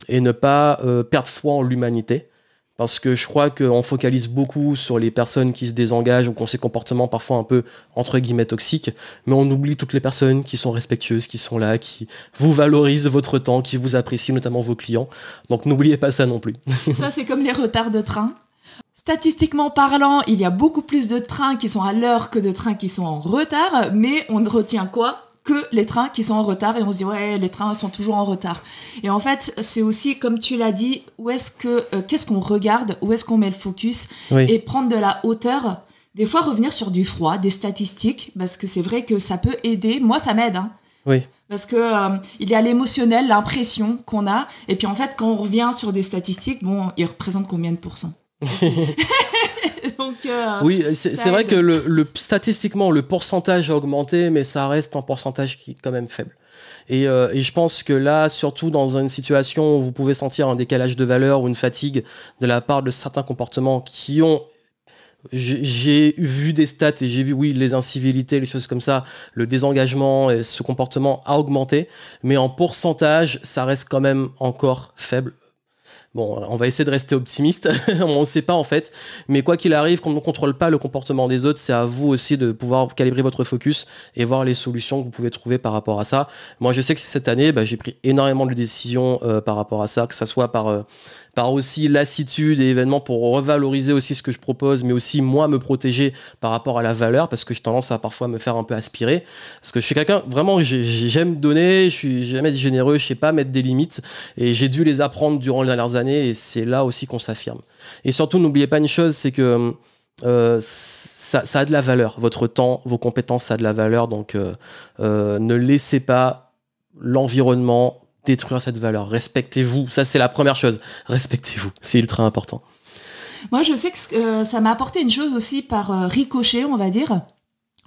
Speaker 1: et ne pas euh, perdre foi en l'humanité. Parce que je crois qu'on focalise beaucoup sur les personnes qui se désengagent ou qui ont ces comportements parfois un peu, entre guillemets, toxiques, mais on oublie toutes les personnes qui sont respectueuses, qui sont là, qui vous valorisent votre temps, qui vous apprécient, notamment vos clients. Donc n'oubliez pas ça non plus.
Speaker 2: ça, c'est comme les retards de train. Statistiquement parlant, il y a beaucoup plus de trains qui sont à l'heure que de trains qui sont en retard, mais on retient quoi? Que les trains qui sont en retard et on se dit ouais les trains sont toujours en retard. Et en fait c'est aussi comme tu l'as dit où est-ce que euh, qu'est-ce qu'on regarde où est-ce qu'on met le focus et prendre de la hauteur. Des fois revenir sur du froid des statistiques parce que c'est vrai que ça peut aider. Moi ça m'aide hein.
Speaker 1: oui.
Speaker 2: Parce que euh, il y a l'émotionnel l'impression qu'on a. Et puis en fait quand on revient sur des statistiques bon ils représentent combien de pourcents?
Speaker 1: Euh, oui, c'est vrai que le, statistiquement, le pourcentage a augmenté, mais ça reste un pourcentage qui est quand même faible. Et, euh, et, je pense que là, surtout dans une situation où vous pouvez sentir un décalage de valeur ou une fatigue de la part de certains comportements qui ont j'ai vu des stats et j'ai vu, oui, les incivilités, les choses comme ça, le désengagement et ce comportement a augmenté, mais en pourcentage, ça reste quand même encore faible Bon, on va essayer de rester optimiste, on ne sait pas en fait, mais quoi qu'il arrive, quand on ne contrôle pas le comportement des autres, c'est à vous aussi de pouvoir calibrer votre focus et voir les solutions que vous pouvez trouver par rapport à ça. Moi, je sais que cette année, bah, j'ai pris énormément de décisions euh, par rapport à ça, que ce soit par euh, par aussi lassitude et événements pour revaloriser aussi ce que je propose, mais aussi moi me protéger par rapport à la valeur, parce que j'ai tendance à parfois me faire un peu aspirer. Parce que je suis quelqu'un, vraiment, j'aime donner, je suis jamais généreux, je sais pas mettre des limites, et j'ai dû les apprendre durant les dernières années, et c'est là aussi qu'on s'affirme. Et surtout, n'oubliez pas une chose, c'est que euh, ça, a de la valeur. Votre temps, vos compétences, ça a de la valeur. Donc, euh, euh, ne laissez pas l'environnement détruire cette valeur. Respectez-vous. Ça, c'est la première chose. Respectez-vous. C'est ultra important.
Speaker 2: Moi, je sais que ça m'a apporté une chose aussi par ricochet, on va dire.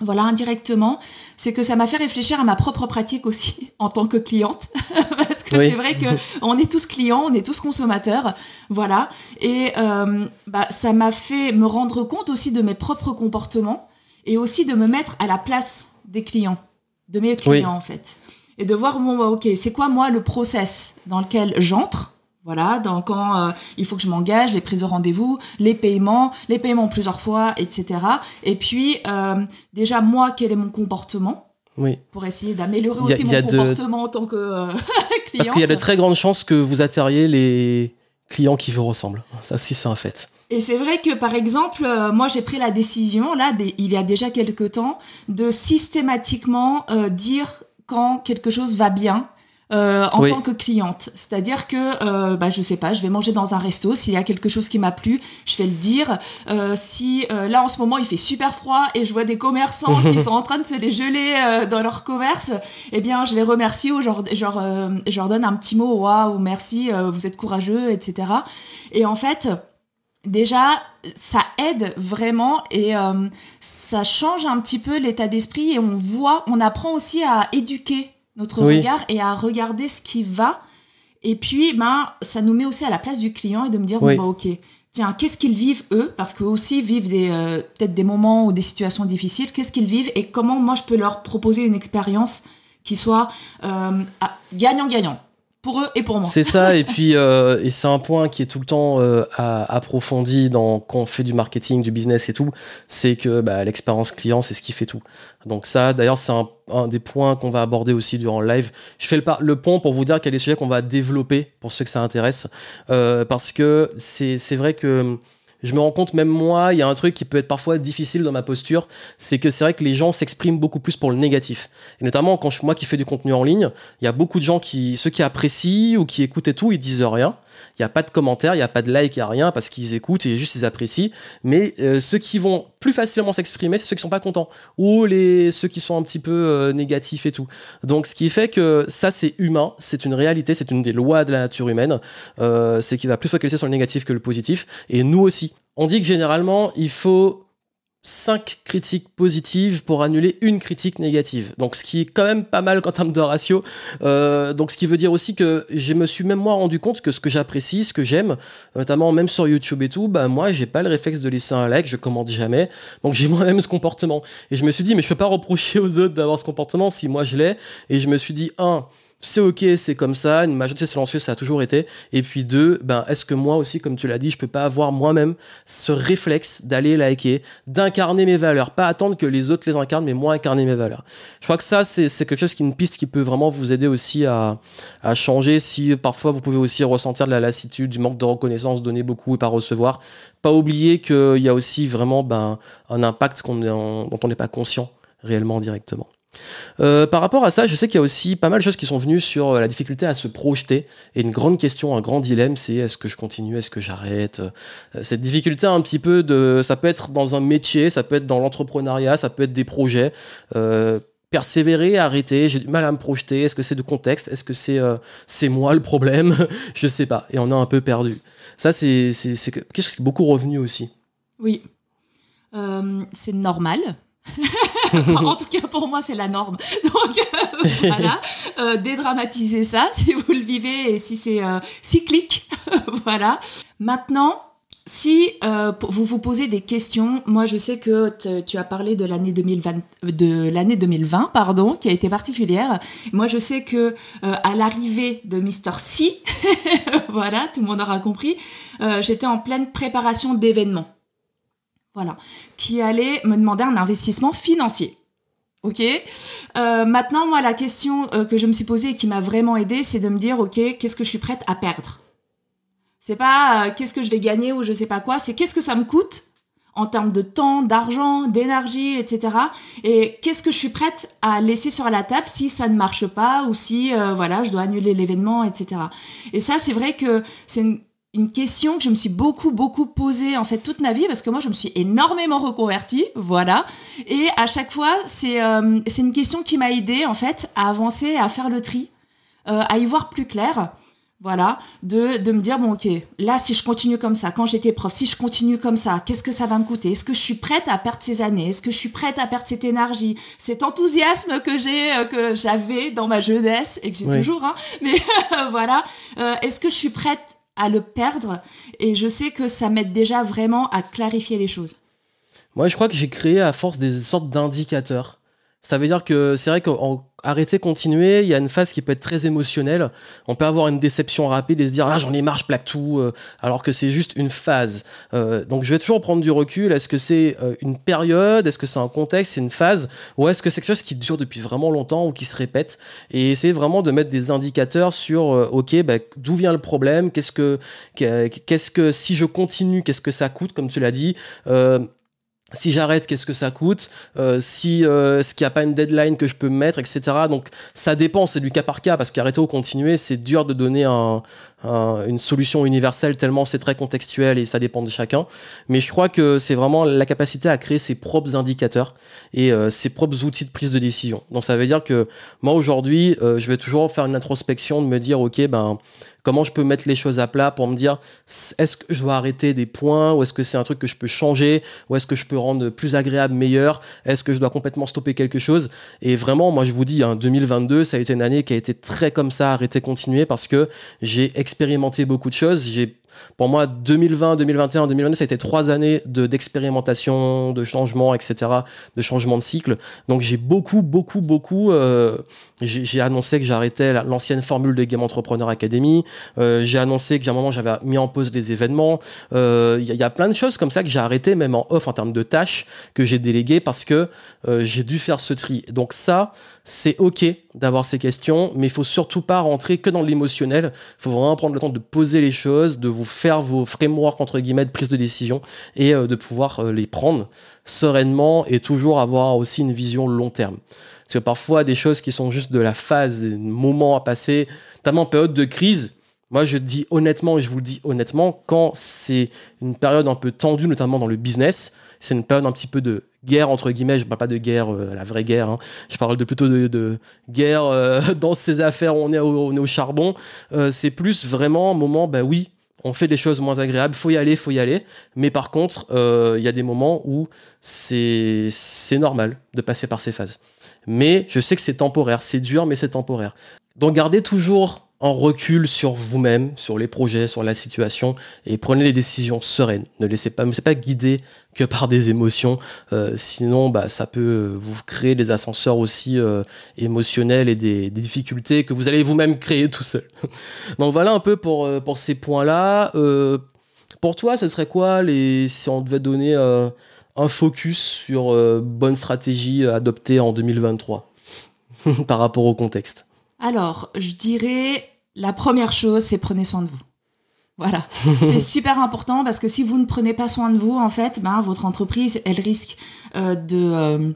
Speaker 2: Voilà, indirectement, c'est que ça m'a fait réfléchir à ma propre pratique aussi en tant que cliente, parce que c'est vrai que on est tous clients, on est tous consommateurs, voilà, et euh, bah, ça m'a fait me rendre compte aussi de mes propres comportements et aussi de me mettre à la place des clients, de mes clients en fait. Et de voir bon bah, ok c'est quoi moi le process dans lequel j'entre voilà, dans quand euh, il faut que je m'engage, les prises de rendez-vous, les paiements, les paiements plusieurs fois, etc. Et puis, euh, déjà, moi, quel est mon comportement
Speaker 1: oui.
Speaker 2: Pour essayer d'améliorer aussi mon comportement en tant que euh, client.
Speaker 1: Parce qu'il y a de très grandes chances que vous atterriez les clients qui vous ressemblent. Ça aussi, c'est un fait.
Speaker 2: Et c'est vrai que, par exemple, moi, j'ai pris la décision, là, il y a déjà quelques temps, de systématiquement dire quand quelque chose va bien euh, en tant que cliente. C'est-à-dire que, euh, bah, je sais pas, je vais manger dans un resto, s'il y a quelque chose qui m'a plu, je vais le dire. Euh, si euh, là en ce moment il fait super froid et je vois des commerçants qui sont en train de se dégeler euh, dans leur commerce, eh bien je les remercie ou genre, genre je leur donne un petit mot, waouh, merci, vous êtes courageux, etc. Et en fait, déjà, ça aide vraiment et ça change un petit peu l'état d'esprit et on voit, on apprend aussi à éduquer notre regard et à regarder ce qui va. Et puis, ben, ça nous met aussi à la place du client et de me dire, bon, bah, ok, tiens, qu'est-ce qu'ils vivent eux? Parce qu'eux aussi vivent des, euh, peut-être des moments ou des situations difficiles. Qu'est-ce qu'ils vivent et comment moi je peux leur proposer une expérience qui soit euh, gagnant-gagnant? Pour eux et pour moi.
Speaker 1: C'est ça, et puis euh, et c'est un point qui est tout le temps euh, approfondi dans, quand on fait du marketing, du business et tout, c'est que bah, l'expérience client, c'est ce qui fait tout. Donc ça, d'ailleurs, c'est un, des points qu'on va aborder aussi durant le live. Je fais le, le pont pour vous dire qu'il y a des sujets qu'on va développer pour ceux que ça intéresse, euh, parce que c'est vrai que je me rends compte, même moi, il y a un truc qui peut être parfois difficile dans ma posture, c'est que c'est vrai que les gens s'expriment beaucoup plus pour le négatif. Et notamment, quand moi qui fais du contenu en ligne, il y a beaucoup de gens qui, ceux qui apprécient ou qui écoutent et tout, ils disent rien. Il n'y a pas de commentaires, il n'y a pas de like, il n'y a rien parce qu'ils écoutent et juste ils apprécient. Mais euh, ceux qui vont plus facilement s'exprimer, c'est ceux qui sont pas contents ou les ceux qui sont un petit peu euh, négatifs et tout. Donc ce qui fait que ça c'est humain, c'est une réalité, c'est une des lois de la nature humaine. Euh, c'est qu'il va plus focaliser sur le négatif que le positif. Et nous aussi. On dit que généralement il faut 5 critiques positives pour annuler une critique négative. Donc ce qui est quand même pas mal en termes de ratio. Euh, donc ce qui veut dire aussi que je me suis même moi rendu compte que ce que j'apprécie, ce que j'aime, notamment même sur YouTube et tout, bah moi j'ai pas le réflexe de laisser un like, je commente jamais. Donc j'ai moi-même ce comportement. Et je me suis dit mais je peux pas reprocher aux autres d'avoir ce comportement si moi je l'ai. Et je me suis dit un c'est ok, c'est comme ça, une majorité silencieuse, ça a toujours été. Et puis deux, ben, est-ce que moi aussi, comme tu l'as dit, je peux pas avoir moi-même ce réflexe d'aller liker, d'incarner mes valeurs, pas attendre que les autres les incarnent, mais moi incarner mes valeurs. Je crois que ça, c'est quelque chose qui est une piste qui peut vraiment vous aider aussi à, changer. Si parfois vous pouvez aussi ressentir de la lassitude, du manque de reconnaissance, donner beaucoup et pas recevoir, pas oublier qu'il y a aussi vraiment ben, un impact dont on n'est pas conscient réellement directement. Euh, par rapport à ça, je sais qu'il y a aussi pas mal de choses qui sont venues sur euh, la difficulté à se projeter. Et une grande question, un grand dilemme, c'est est-ce que je continue, est-ce que j'arrête euh, Cette difficulté un petit peu de... Ça peut être dans un métier, ça peut être dans l'entrepreneuriat, ça peut être des projets. persévérer, arrêter, j'ai du mal à me projeter, est-ce que c'est de contexte, est-ce que c'est c'est moi le problème? Je sais pas, et on a un peu perdu. Ça, c'est quelque chose qui est beaucoup revenu aussi.
Speaker 2: Oui, c'est normal en tout cas, pour moi, c'est la norme. Donc, euh, voilà, euh, dédramatiser ça si vous le vivez et si c'est euh, cyclique. voilà. Maintenant, si vous vous posez des questions, moi je sais que tu as parlé de l'année 2020, de l'année 2020, pardon, qui a été particulière. Moi je sais que à l'arrivée de Mister C, voilà, tout le monde aura compris, j'étais en pleine préparation d'événements. Voilà. Qui allait me demander un investissement financier. Ok. Euh, maintenant, moi, la question euh, que je me suis posée et qui m'a vraiment aidée, c'est de me dire, ok, qu'est-ce que je suis prête à perdre? C'est pas euh, qu'est-ce que je vais gagner ou je sais pas quoi. C'est qu'est-ce que ça me coûte en termes de temps, d'argent, d'énergie, etc. Et qu'est-ce que je suis prête à laisser sur la table si ça ne marche pas ou si voilà, je dois annuler l'événement, etc. Et ça, c'est vrai que c'est une une question que je me suis beaucoup beaucoup posée en fait toute ma vie parce que moi je me suis énormément reconvertie voilà. Et à chaque fois c'est euh, c'est une question qui m'a aidée en fait à avancer à faire le tri euh, à y voir plus clair voilà. De, de me dire bon ok là si je continue comme ça quand j'étais prof si je continue comme ça qu'est-ce que ça va me coûter? Est-ce que je suis prête à perdre ces années? Est-ce que je suis prête à perdre cette énergie cet enthousiasme que j'ai euh, que j'avais dans ma jeunesse et que j'ai toujours hein? Mais voilà. Est-ce que je suis prête à le perdre. Et je sais que ça m'aide déjà vraiment à clarifier les choses.
Speaker 1: Moi, je crois que j'ai créé à force des sortes d'indicateurs. Ça veut dire que c'est vrai qu'en arrêter, continuer, il y a une phase qui peut être très émotionnelle. On peut avoir une déception rapide et se dire ah j'en ai marre, je plaque tout, euh, alors que c'est juste une phase. Euh, donc je vais toujours prendre du recul. Est-ce que c'est euh, une période? Est-ce que c'est un contexte? C'est une phase? Ou est-ce que c'est quelque chose qui dure depuis vraiment longtemps ou qui se répète? Et essayer vraiment de mettre des indicateurs sur ok bah, d'où vient le problème? Qu'est-ce que qu'est-ce que si je continue, qu'est-ce que ça coûte Comme tu l'as dit? Si j'arrête, qu'est-ce que ça coûte? Euh, Si euh, ce qu'il n'y a pas une deadline que je peux mettre, etc. Donc ça dépend, c'est du cas par cas parce qu'arrêter ou continuer, c'est dur de donner une solution universelle tellement c'est très contextuel et ça dépend de chacun. Mais je crois que c'est vraiment la capacité à créer ses propres indicateurs et euh, ses propres outils de prise de décision. Donc ça veut dire que moi aujourd'hui, je vais toujours faire une introspection de me dire ok ben comment je peux mettre les choses à plat pour me dire est-ce que je dois arrêter des points ou est-ce que c'est un truc que je peux changer ou est-ce que je peux rendre plus agréable, meilleur? Est-ce que je dois complètement stopper quelque chose? Et vraiment, moi je vous dis, hein, 2022, ça a été une année qui a été très comme ça, arrêter, continuer parce que j'ai expérimenté beaucoup de choses. J'ai pour moi, 2020, 2021, 2022, ça a été trois années de, d'expérimentation, de changement, etc., de changement de cycle. Donc j'ai beaucoup, beaucoup, beaucoup. Euh, j'ai, annoncé que j'arrêtais l'ancienne formule de Game Entrepreneur Academy. Euh, j'ai annoncé j'ai un moment j'avais mis en pause les événements. Il euh, y, y, a plein de choses comme ça que j'ai arrêté, même en off en termes de tâches que j'ai déléguées parce que j'ai dû faire ce tri. Donc ça, c'est ok d'avoir ces questions, mais il faut surtout pas rentrer que dans l'émotionnel. Il faut vraiment prendre le temps de poser les choses, de vous faire vos frameworks entre guillemets de prise de décision et euh, de pouvoir euh, les prendre sereinement et toujours avoir aussi une vision long terme. Parce que parfois des choses qui sont juste de la phase, moment à passer, notamment en période de crise. Moi, je dis honnêtement, et je vous le dis honnêtement, quand c'est une période un peu tendue, notamment dans le business, c'est une période un petit peu de guerre entre guillemets je parle pas de guerre euh, la vraie guerre hein. je parle de plutôt de, guerre dans ces affaires où on est au, on est au charbon c'est plus vraiment un moment bah oui on fait des choses moins agréables. Faut y aller faut y aller. Mais par contre il y a des moments où c'est normal de passer par ces phases. Mais je sais que c'est temporaire. C'est dur mais c'est temporaire. Donc gardez toujours en recul sur vous-même, sur les projets, sur la situation, et prenez les décisions sereines. Ne laissez pas, ne laissez pas guider que par des émotions, euh, sinon bah, ça peut vous créer des ascenseurs aussi euh, émotionnels et des, difficultés que vous allez vous-même créer tout seul. Donc voilà un peu pour, euh, pour ces points-là. pour toi, ce serait quoi les, si on devait donner un focus sur bonne stratégie adoptée en 2023 par rapport au contexte?
Speaker 2: Alors, je dirais, la première chose, c'est prenez soin de vous. Voilà, c'est super important parce que si vous ne prenez pas soin de vous, en fait, ben, votre entreprise, elle risque euh, de, euh,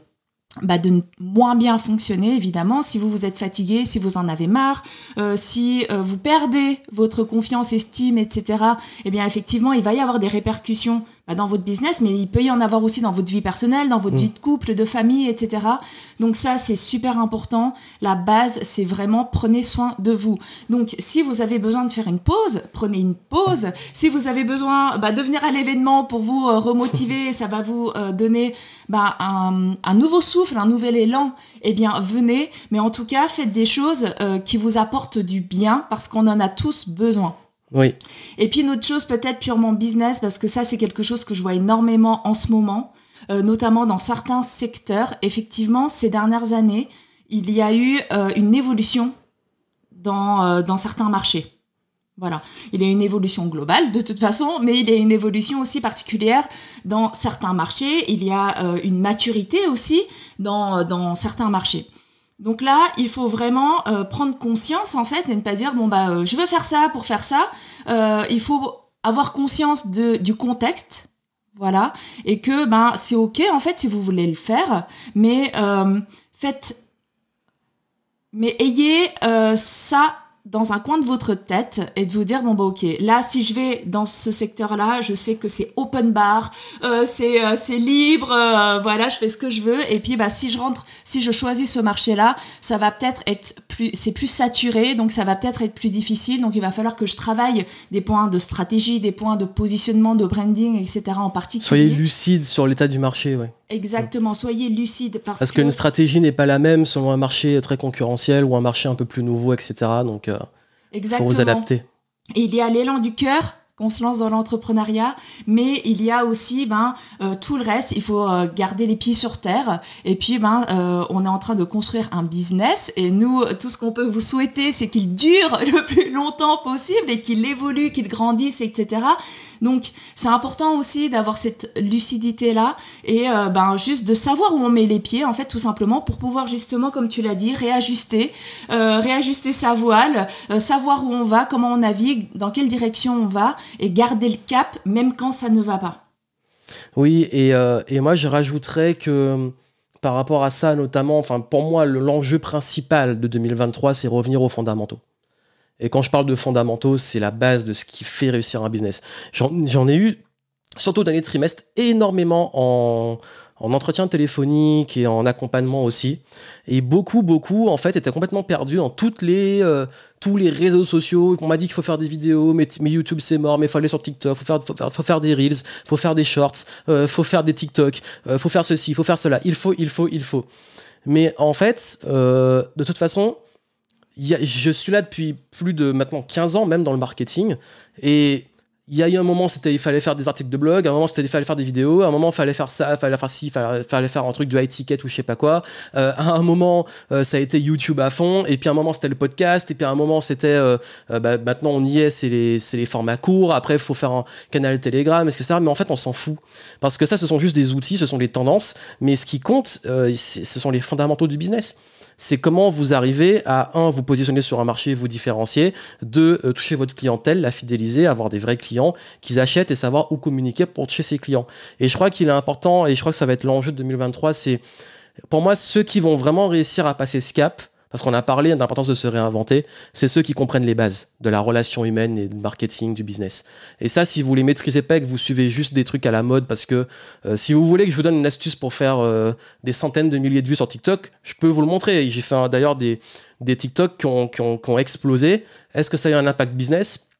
Speaker 2: bah, de moins bien fonctionner, évidemment. Si vous vous êtes fatigué, si vous en avez marre, euh, si vous perdez votre confiance, estime, etc., eh bien, effectivement, il va y avoir des répercussions dans votre business, mais il peut y en avoir aussi dans votre vie personnelle, dans votre mm. vie de couple, de famille, etc. Donc ça, c'est super important. La base, c'est vraiment prenez soin de vous. Donc si vous avez besoin de faire une pause, prenez une pause. Si vous avez besoin bah, de venir à l'événement pour vous euh, remotiver, ça va vous euh, donner bah, un, un, nouveau souffle, un nouvel élan, eh bien venez. Mais en tout cas, faites des choses euh, qui vous apportent du bien parce qu'on en a tous besoin.
Speaker 1: Oui.
Speaker 2: Et puis une autre chose peut-être purement business, parce que ça c'est quelque chose que je vois énormément en ce moment, euh, notamment dans certains secteurs. Effectivement, ces dernières années, il y a eu euh, une évolution dans, euh, dans certains marchés. Voilà, il y a une évolution globale de toute façon, mais il y a une évolution aussi particulière dans certains marchés. Il y a une maturité aussi dans certains marchés. Donc là, il faut vraiment euh, prendre conscience en fait et ne pas dire bon bah euh, je veux faire ça pour faire ça. Euh, il faut avoir conscience du contexte, voilà, et que ben c'est ok en fait si vous voulez le faire, mais faites, mais ayez ça dans un coin de votre tête et de vous dire bon bah ok là si je vais dans ce secteur là je sais que c'est open bar euh, c'est euh, c'est libre euh, voilà je fais ce que je veux. Et puis bah si je rentre si je choisis ce marché là ça va peut-être être plus c'est plus saturé donc ça va peut-être être plus difficile. Donc il va falloir que je travaille des points de stratégie des points de positionnement de branding etc en particulier.
Speaker 1: Soyez lucide sur l'état du marché ouais
Speaker 2: Exactement, soyez lucide
Speaker 1: parce, parce qu'une stratégie n'est pas la même selon un marché très concurrentiel ou un marché un peu plus nouveau, etc. Donc, il faut vous adapter.
Speaker 2: Et il y a l'élan du cœur qu'on se lance dans l'entrepreneuriat, mais il y a aussi ben euh, tout le reste. Il faut euh, garder les pieds sur terre. Et puis ben euh, on est en train de construire un business et nous tout ce qu'on peut vous souhaiter, c'est qu'il dure le plus longtemps possible et qu'il évolue, qu'il grandisse, etc. Donc c'est important aussi d'avoir cette lucidité là et euh, ben juste de savoir où on met les pieds en fait tout simplement pour pouvoir justement comme tu l'as dit réajuster, euh, réajuster sa voile, euh, savoir où on va, comment on navigue, dans quelle direction on va et garder le cap même quand ça ne va pas.
Speaker 1: Oui, et, et moi je rajouterais que par rapport à ça, notamment, enfin, pour moi, l'enjeu principal de 2023, c'est revenir aux fondamentaux. Et quand je parle de fondamentaux, c'est la base de ce qui fait réussir un business. J'en ai eu, surtout dans les trimestres, énormément en, en entretien téléphonique et en accompagnement aussi. Et beaucoup, beaucoup, en fait, étaient complètement perdus dans toutes les, euh, tous les réseaux sociaux. On m'a dit qu'il faut faire des vidéos, mais, YouTube c'est mort, mais il faut aller sur TikTok, faut faire, faut faire, des reels, faut faire des shorts, euh, faut faire des TikTok, euh, faut faire ceci, faut faire cela. Il faut, il faut, il faut. Mais en fait, de toute façon, je suis là depuis plus de maintenant 15 ans, même dans le marketing. Et il y a eu un moment, c'était il fallait faire des articles de blog, un moment, c'était il fallait faire des vidéos, un moment, il fallait faire ça, il fallait faire ci, il fallait, faire un truc de high ticket ou je sais pas quoi. Euh, à un moment, euh, ça a été YouTube à fond, et puis à un moment, c'était le podcast, et puis à un moment, c'était euh, bah, maintenant, on y est, c'est les, les, formats courts, après, il faut faire un canal Telegram, etc. Mais en fait, on s'en fout. Parce que ça, ce sont juste des outils, ce sont des tendances, mais ce qui compte, ce sont les fondamentaux du business c'est comment vous arrivez à, un, vous positionner sur un marché, vous différencier, deux, euh, toucher votre clientèle, la fidéliser, avoir des vrais clients qui achètent et savoir où communiquer pour toucher ses clients. Et je crois qu'il est important, et je crois que ça va être l'enjeu de 2023, c'est pour moi ceux qui vont vraiment réussir à passer ce cap, parce qu'on a parlé de l'importance de se réinventer, c'est ceux qui comprennent les bases de la relation humaine et du marketing, du business. Et ça, si vous les maîtrisez pas, que vous suivez juste des trucs à la mode, parce que euh, si vous voulez que je vous donne une astuce pour faire euh, des centaines de milliers de vues sur TikTok, je peux vous le montrer. J'ai fait d'ailleurs des, des TikTok qui ont, qui ont, explosé. Est-ce que ça a eu un impact business?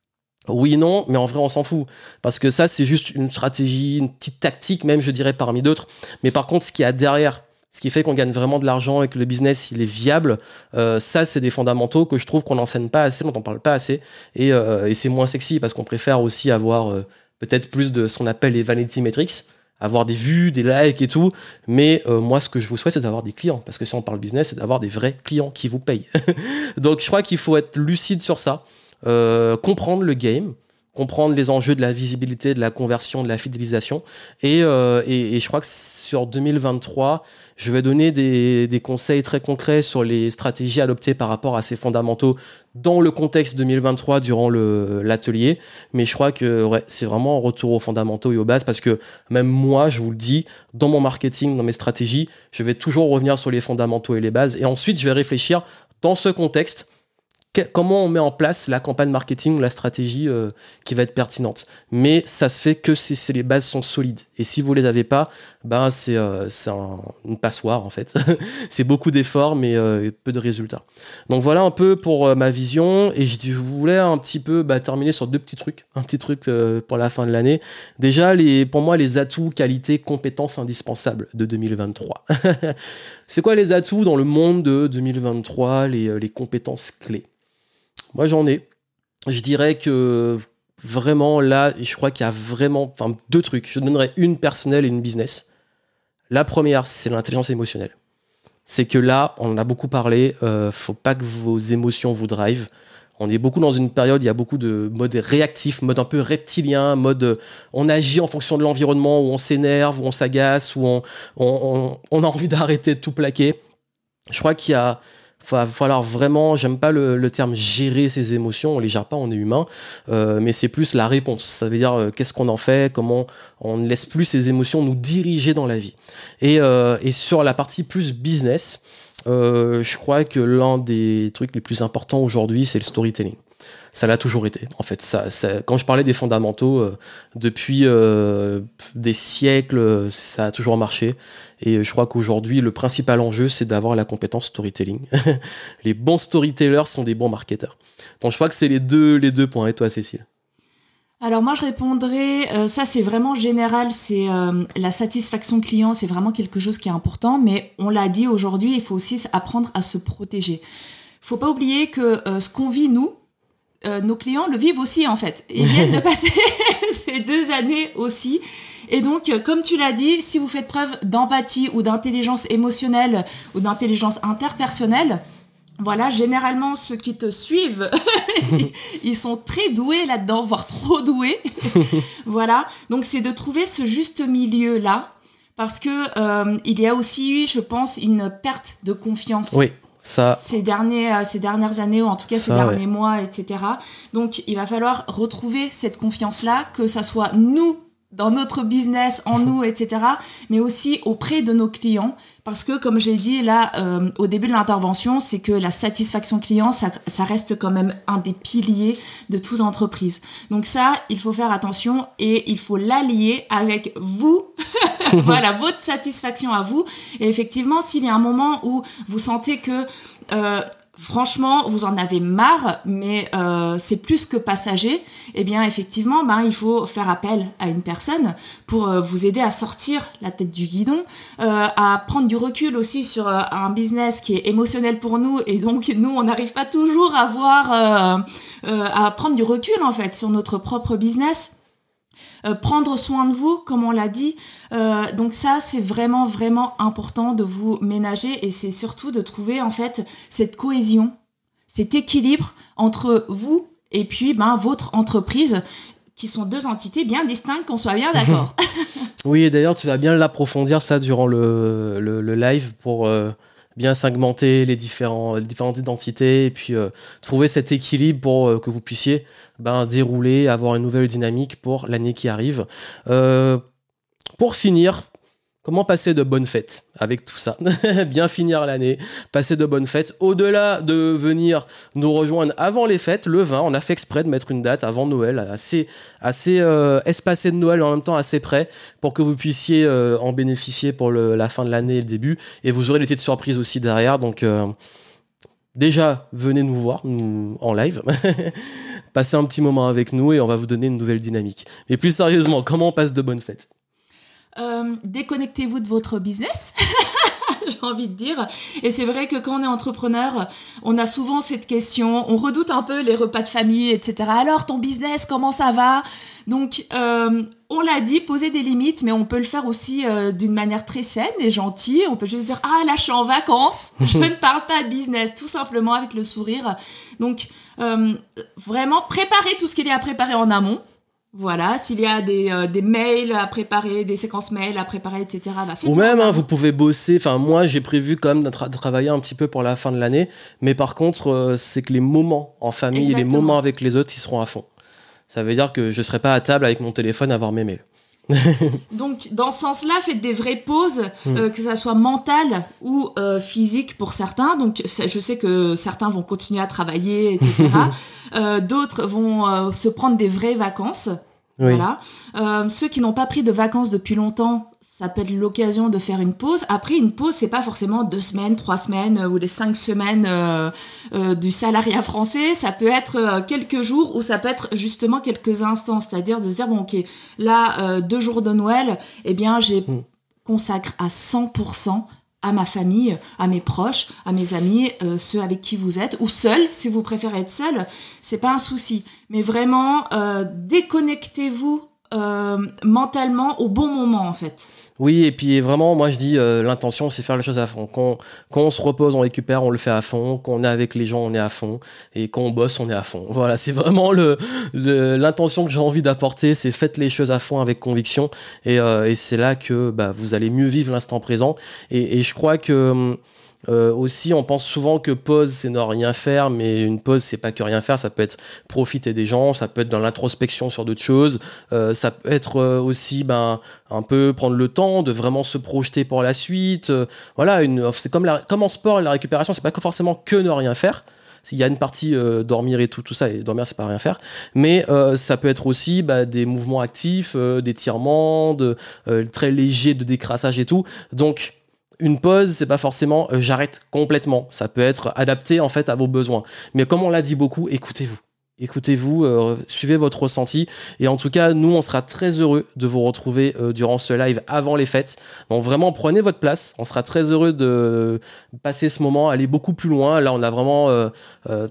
Speaker 1: Oui, non, mais en vrai, on s'en fout. Parce que ça, c'est juste une stratégie, une petite tactique, même, je dirais, parmi d'autres. Mais par contre, ce qu'il y a derrière, ce qui fait qu'on gagne vraiment de l'argent et que le business il est viable. Euh, ça, c'est des fondamentaux que je trouve qu'on n'enseigne pas assez, dont on parle pas assez, et, euh, c'est moins sexy parce qu'on préfère aussi avoir euh, peut-être plus de ce qu'on appelle les vanity metrics, avoir des vues, des likes et tout. Mais moi, ce que je vous souhaite, c'est d'avoir des clients, parce que si on parle business, c'est d'avoir des vrais clients qui vous payent. Donc, je crois qu'il faut être lucide sur ça, comprendre le game comprendre les enjeux de la visibilité, de la conversion, de la fidélisation. Et, euh, et, et, je crois que sur 2023, je vais donner des, des, conseils très concrets sur les stratégies adoptées par rapport à ces fondamentaux dans le contexte 2023 durant l'atelier. Mais je crois que ouais, c'est vraiment un retour aux fondamentaux et aux bases parce que même moi, je vous le dis, dans mon marketing, dans mes stratégies, je vais toujours revenir sur les fondamentaux et les bases. Et ensuite, je vais réfléchir dans ce contexte comment on met en place la campagne marketing ou la stratégie euh, qui va être pertinente. Mais ça se fait que si, les bases sont solides. Et si vous les avez pas, ben c'est euh, une passoire en fait. c'est beaucoup d'efforts mais euh, peu de résultats. Donc voilà un peu pour ma vision. Et je voulais un petit peu bah, terminer sur deux petits trucs, un petit truc pour la fin de l'année. Déjà pour moi les atouts, qualités, compétences indispensables de 2023. c'est quoi les atouts dans le monde de 2023, les, les compétences clés? Moi, j'en ai. Je dirais que vraiment là, je crois qu'il y a vraiment enfin, deux trucs. Je donnerais une personnelle et une business. La première, c'est l'intelligence émotionnelle. C'est que là, on en a beaucoup parlé, euh, faut pas que vos émotions vous drive. On est beaucoup dans une période, il y a beaucoup de mode réactif, mode un peu reptilien, mode euh, on agit en fonction de l'environnement, où on s'énerve, où on s'agace, où on, a envie d'arrêter de tout plaquer. Je crois qu'il y a, va falloir vraiment, j'aime pas le, terme gérer ses émotions, on les gère pas, on est humain, euh, mais c'est plus la réponse. Ça veut dire euh, qu'est-ce qu'on en fait, comment on ne laisse plus ses émotions nous diriger dans la vie. Et, euh, et sur la partie plus business, je crois que l'un des trucs les plus importants aujourd'hui, c'est le storytelling ça l'a toujours été. En fait, ça, quand je parlais des fondamentaux, euh, depuis euh, des siècles, ça a toujours marché. Et je crois qu'aujourd'hui, le principal enjeu, c'est d'avoir la compétence storytelling. les bons storytellers sont des bons marketeurs. Donc je crois que c'est les deux, les deux points. Et toi, Cécile?
Speaker 2: Alors moi je répondrais, euh, ça c'est vraiment général, c'est la satisfaction client, c'est vraiment quelque chose qui est important, mais on l'a dit aujourd'hui, il faut aussi apprendre à se protéger. Faut pas oublier que ce qu'on vit nous, euh, nos clients le vivent aussi en fait. Ils viennent de passer ces deux années aussi. Et donc, euh, comme tu l'as dit, si vous faites preuve d'empathie ou d'intelligence émotionnelle ou d'intelligence interpersonnelle, voilà, généralement ceux qui te suivent, ils sont très doués là-dedans, voire trop doués. voilà, donc c'est de trouver ce juste milieu là, parce que euh, il y a aussi eu, je pense, une perte de confiance.
Speaker 1: Oui
Speaker 2: ces, derniers, euh, ces dernières années, ou en tout cas ces derniers mois, etc. Donc il va falloir retrouver cette confiance-là, que ça soit nous dans notre business, en nous, etc., mais aussi auprès de nos clients. Parce que, comme j'ai dit là euh, au début de l'intervention, c'est que la satisfaction client, ça, ça, reste quand même un des piliers de toute entreprise. Donc ça, il faut faire attention et il faut l'allier avec vous, voilà, votre satisfaction à vous. Et effectivement, s'il y a un moment où vous sentez que... Euh, franchement, vous en avez marre, mais euh, c'est plus que passager, eh bien, effectivement, ben, il faut faire appel à une personne pour euh, vous aider à sortir la tête du guidon, euh, à prendre du recul aussi sur un business qui est émotionnel pour nous, et donc nous, on n'arrive pas toujours à voir, à prendre du recul en fait sur notre propre business. Euh, prendre soin de vous, comme on l'a dit. Euh, donc ça, c'est vraiment, vraiment important de vous ménager et c'est surtout de trouver en fait cette cohésion, cet équilibre entre vous et puis ben, votre entreprise qui sont deux entités bien distinctes, qu'on soit bien d'accord.
Speaker 1: oui, et d'ailleurs, tu vas bien l'approfondir ça durant le, le, live pour euh, bien segmenter les, différents, différentes identités et puis trouver cet équilibre pour que vous puissiez ben, dérouler, avoir une nouvelle dynamique pour l'année qui arrive. Euh, pour finir, Comment passer de bonnes fêtes avec tout ça Bien finir l'année, passer de bonnes fêtes. Au-delà de venir nous rejoindre avant les fêtes, le 20, on a fait exprès de mettre une date avant Noël, assez, assez euh, espacée de Noël en même temps assez près, pour que vous puissiez euh, en bénéficier pour la fin de l'année et le début. Et vous aurez l'été de surprise aussi derrière. Donc déjà, venez nous voir en live. passez un petit moment avec nous et on va vous donner une nouvelle dynamique. Mais plus sérieusement, comment on passe de bonnes fêtes?
Speaker 2: Euh, Déconnectez-vous de votre business. j'ai envie de dire. Et c'est vrai que quand on est entrepreneur, on a souvent cette question, on redoute un peu les repas de famille, etc. Alors, ton business, comment ça va? Donc, euh, on l'a dit, poser des limites, mais on peut le faire aussi euh, d'une manière très saine et gentille. On peut juste dire, ah là, je suis en vacances, je ne parle pas de business, tout simplement avec le sourire. Donc, euh, vraiment, préparer tout ce qu'il y a à préparer en amont. Voilà, s'il y a des, euh, des, mails à préparer, des séquences mails à préparer, etc. Bah,
Speaker 1: Ou même, hein, vous pouvez bosser. Enfin, moi, j'ai prévu quand même de, travailler un petit peu pour la fin de l'année. Mais par contre, euh, c'est que les moments en famille et les moments avec les autres, ils seront à fond. Ça veut dire que je ne serai pas à table avec mon téléphone à voir mes mails.
Speaker 2: Donc, dans ce sens-là, faites des vraies pauses, hmm. euh, que ça soit mentale ou physique pour certains. Donc, je sais que certains vont continuer à travailler, etc. Euh, d'autres vont euh, se prendre des vraies vacances. Voilà. Euh, ceux qui n'ont pas pris de vacances depuis longtemps, ça peut être l'occasion de faire une pause. Après, une pause, c'est pas forcément deux semaines, trois semaines ou les cinq semaines du salariat français. Ça peut être quelques jours ou ça peut être justement quelques instants. C'est-à-dire de dire, bon, ok, là, deux jours de Noël, eh bien, j'ai hmm. consacre à 100% à ma famille, à mes proches, à mes amis, euh, ceux avec qui vous êtes, ou seul, si vous préférez être seul, c'est pas un souci. Mais vraiment, euh, déconnectez-vous euh, mentalement au bon moment, en fait.
Speaker 1: Oui, et puis vraiment, moi je dis, euh, l'intention c'est faire les choses à fond. Quand, on se repose, on récupère, on le fait à fond. Quand on est avec les gens, on est à fond. Et quand on bosse, on est à fond. Voilà, c'est vraiment l'intention le, que j'ai envie d'apporter, c'est faites les choses à fond avec conviction. Et, euh, c'est là que bah, vous allez mieux vivre l'instant présent. Et, et, je crois que hum, euh, aussi, on pense souvent que pause, c'est ne rien faire, mais une pause, c'est pas que rien faire. Ça peut être profiter des gens, ça peut être dans l'introspection sur d'autres choses, euh, ça peut être euh, aussi ben, un peu prendre le temps de vraiment se projeter pour la suite. voilà, c'est comme, comme en sport, la récupération, c'est pas forcément que ne rien faire. Il y a une partie dormir et tout, tout ça, et dormir, c'est pas rien faire. Mais ça peut être aussi bah, des mouvements actifs, des tirements, de, très légers de décrassage et tout. Donc, une pause, c'est pas forcément euh, j'arrête complètement. Ça peut être adapté en fait à vos besoins. Mais comme on l'a dit beaucoup, écoutez-vous. Écoutez-vous, euh, suivez votre ressenti. Et en tout cas, nous, on sera très heureux de vous retrouver euh, durant ce live avant les fêtes. Donc vraiment, prenez votre place. On sera très heureux de passer ce moment, aller beaucoup plus loin. Là, on a vraiment euh,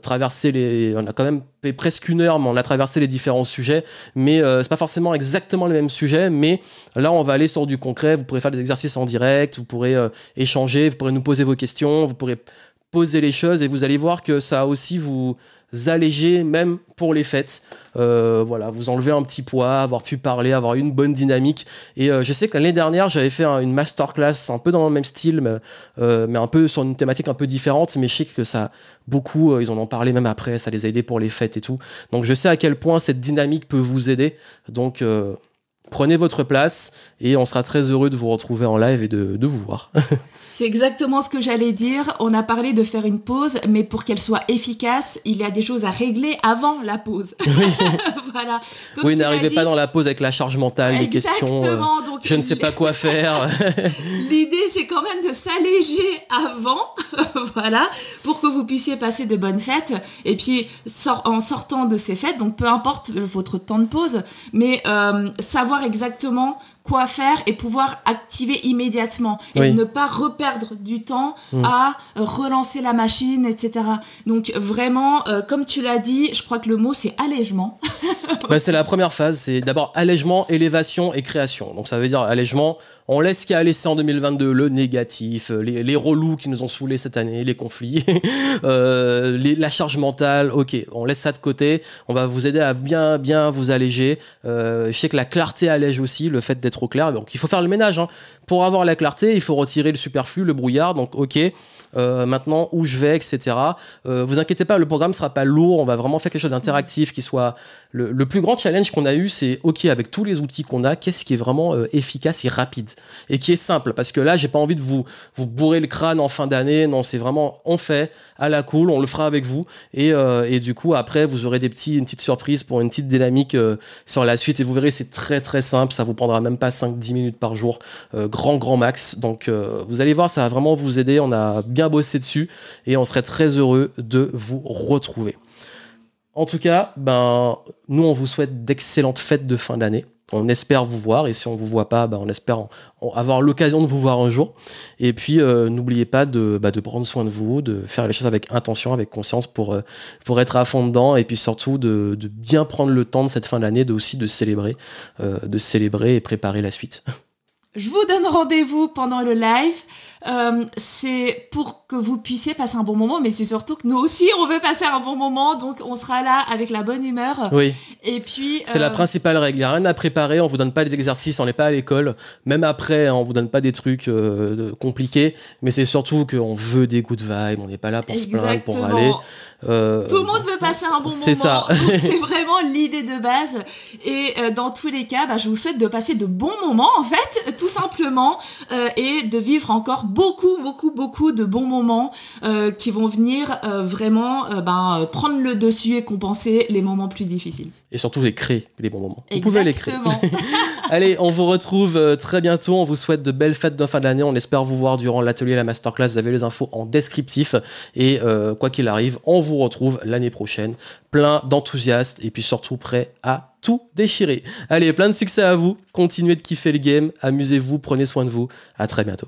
Speaker 1: traversé les... On a quand même fait presque une heure, mais on a traversé les différents sujets. Mais c'est pas forcément exactement les mêmes sujets. Mais là, on va aller sur du concret. Vous pourrez faire des exercices en direct. Vous pourrez échanger. Vous pourrez nous poser vos questions. Vous pourrez poser les choses. Et vous allez voir que ça aussi vous alléger même pour les fêtes. Euh, voilà, vous enlever un petit poids, avoir pu parler, avoir une bonne dynamique. Et euh, je sais que l'année dernière, j'avais fait une masterclass un peu dans le même style, mais, euh, mais, un peu sur une thématique un peu différente. Mais je sais que ça, beaucoup, ils en ont parlé même après, ça les a aidés pour les fêtes et tout. Donc je sais à quel point cette dynamique peut vous aider. Donc prenez votre place et on sera très heureux de vous retrouver en live et de, de vous voir.
Speaker 2: C'est exactement ce que j'allais dire. On a parlé de faire une pause, mais pour qu'elle soit efficace, il y a des choses à régler avant la pause. Oui,
Speaker 1: voilà. oui n'arrivez pas dans la pause avec la charge mentale, les questions. Euh, donc, je ne sais pas quoi faire.
Speaker 2: L'idée, c'est quand même de s'alléger avant, voilà, pour que vous puissiez passer de bonnes fêtes. Et puis, en sortant de ces fêtes, donc peu importe votre temps de pause, mais euh, savoir exactement quoi faire et pouvoir activer immédiatement et ne pas reperdre du temps mm. à relancer la machine, etc. Donc vraiment, euh, comme tu l'as dit, je crois que le mot c'est allègement.
Speaker 1: c'est la première phase, c'est d'abord allègement, élévation et création. Donc ça veut dire allègement, on laisse ce qui a laissé en 2022, le négatif, les, les relous qui nous ont saoulés cette année, les conflits, euh, la charge mentale, ok, on laisse ça de côté, on va vous aider à bien bien vous alléger. Euh, je sais que la clarté allège aussi, le fait d'être trop clair. Donc il faut faire le ménage. Hein. Pour avoir la clarté, il faut retirer le superflu, le brouillard. Donc ok, euh, maintenant où je vais, etc. Euh, vous inquiétez pas, le programme sera pas lourd. On va vraiment faire quelque chose d'interactif qui soit le, plus grand challenge qu'on a eu. C'est ok avec tous les outils qu'on a, qu'est-ce qui est vraiment euh, efficace et rapide et qui est simple? Parce que là, j'ai pas envie de vous vous bourrer le crâne en fin d'année. Non, c'est vraiment on fait à la cool, on le fera avec vous et, et du coup après vous aurez des petits une petite surprise pour une petite dynamique sur la suite et vous verrez c'est très très simple. Ça vous prendra même pas 5-10 minutes par jour, grand grand max. Donc vous allez voir, ça va vraiment vous aider. On a bien bosser dessus et on serait très heureux de vous retrouver. En tout cas, ben, nous, on vous souhaite d'excellentes fêtes de fin d'année. On espère vous voir et si on vous voit pas, ben, on espère avoir l'occasion de vous voir un jour. Et puis, euh, n'oubliez pas de, bah, de, prendre soin de vous, de faire les choses avec intention, avec conscience pour, euh, être à fond dedans et puis surtout de, de bien prendre le temps de cette fin d'année, de aussi de célébrer, euh, de célébrer et préparer la suite.
Speaker 2: Je vous donne rendez-vous pendant le live. Euh, c'est pour que vous puissiez passer un bon moment, mais c'est surtout que nous aussi, on veut passer un bon moment, donc on sera là avec la bonne humeur.
Speaker 1: Oui.
Speaker 2: Et puis.
Speaker 1: C'est la euh, principale règle. Il n'y a rien à préparer, on vous donne pas des exercices, on n'est pas à l'école. Même après, on vous donne pas des trucs euh, compliqués, mais c'est surtout qu'on veut des good vibes, on n'est pas là pour se plaindre, pour aller.
Speaker 2: Tout le monde veut passer un bon moment. C'est ça. c'est vraiment l'idée de base. Et dans tous les cas, bah, je vous souhaite de passer de bons moments, en fait, tout simplement, et de vivre encore beaucoup, beaucoup, beaucoup de bons moments euh, qui vont venir euh, vraiment euh, ben, prendre le dessus et compenser les moments plus difficiles.
Speaker 1: Et surtout les créer, les bons moments. Vous pouvez les créer. Allez, on vous retrouve très bientôt. On vous souhaite de belles fêtes de fin d'année. On espère vous voir durant l'atelier, la masterclass. Vous avez les infos en descriptif. Et quoi qu'il arrive, on vous retrouve l'année prochaine, plein d'enthousiastes et puis surtout prêt à tout déchirer. Allez, plein de succès à vous. Continuez de kiffer le game. Amusez-vous, prenez soin de vous. À très bientôt.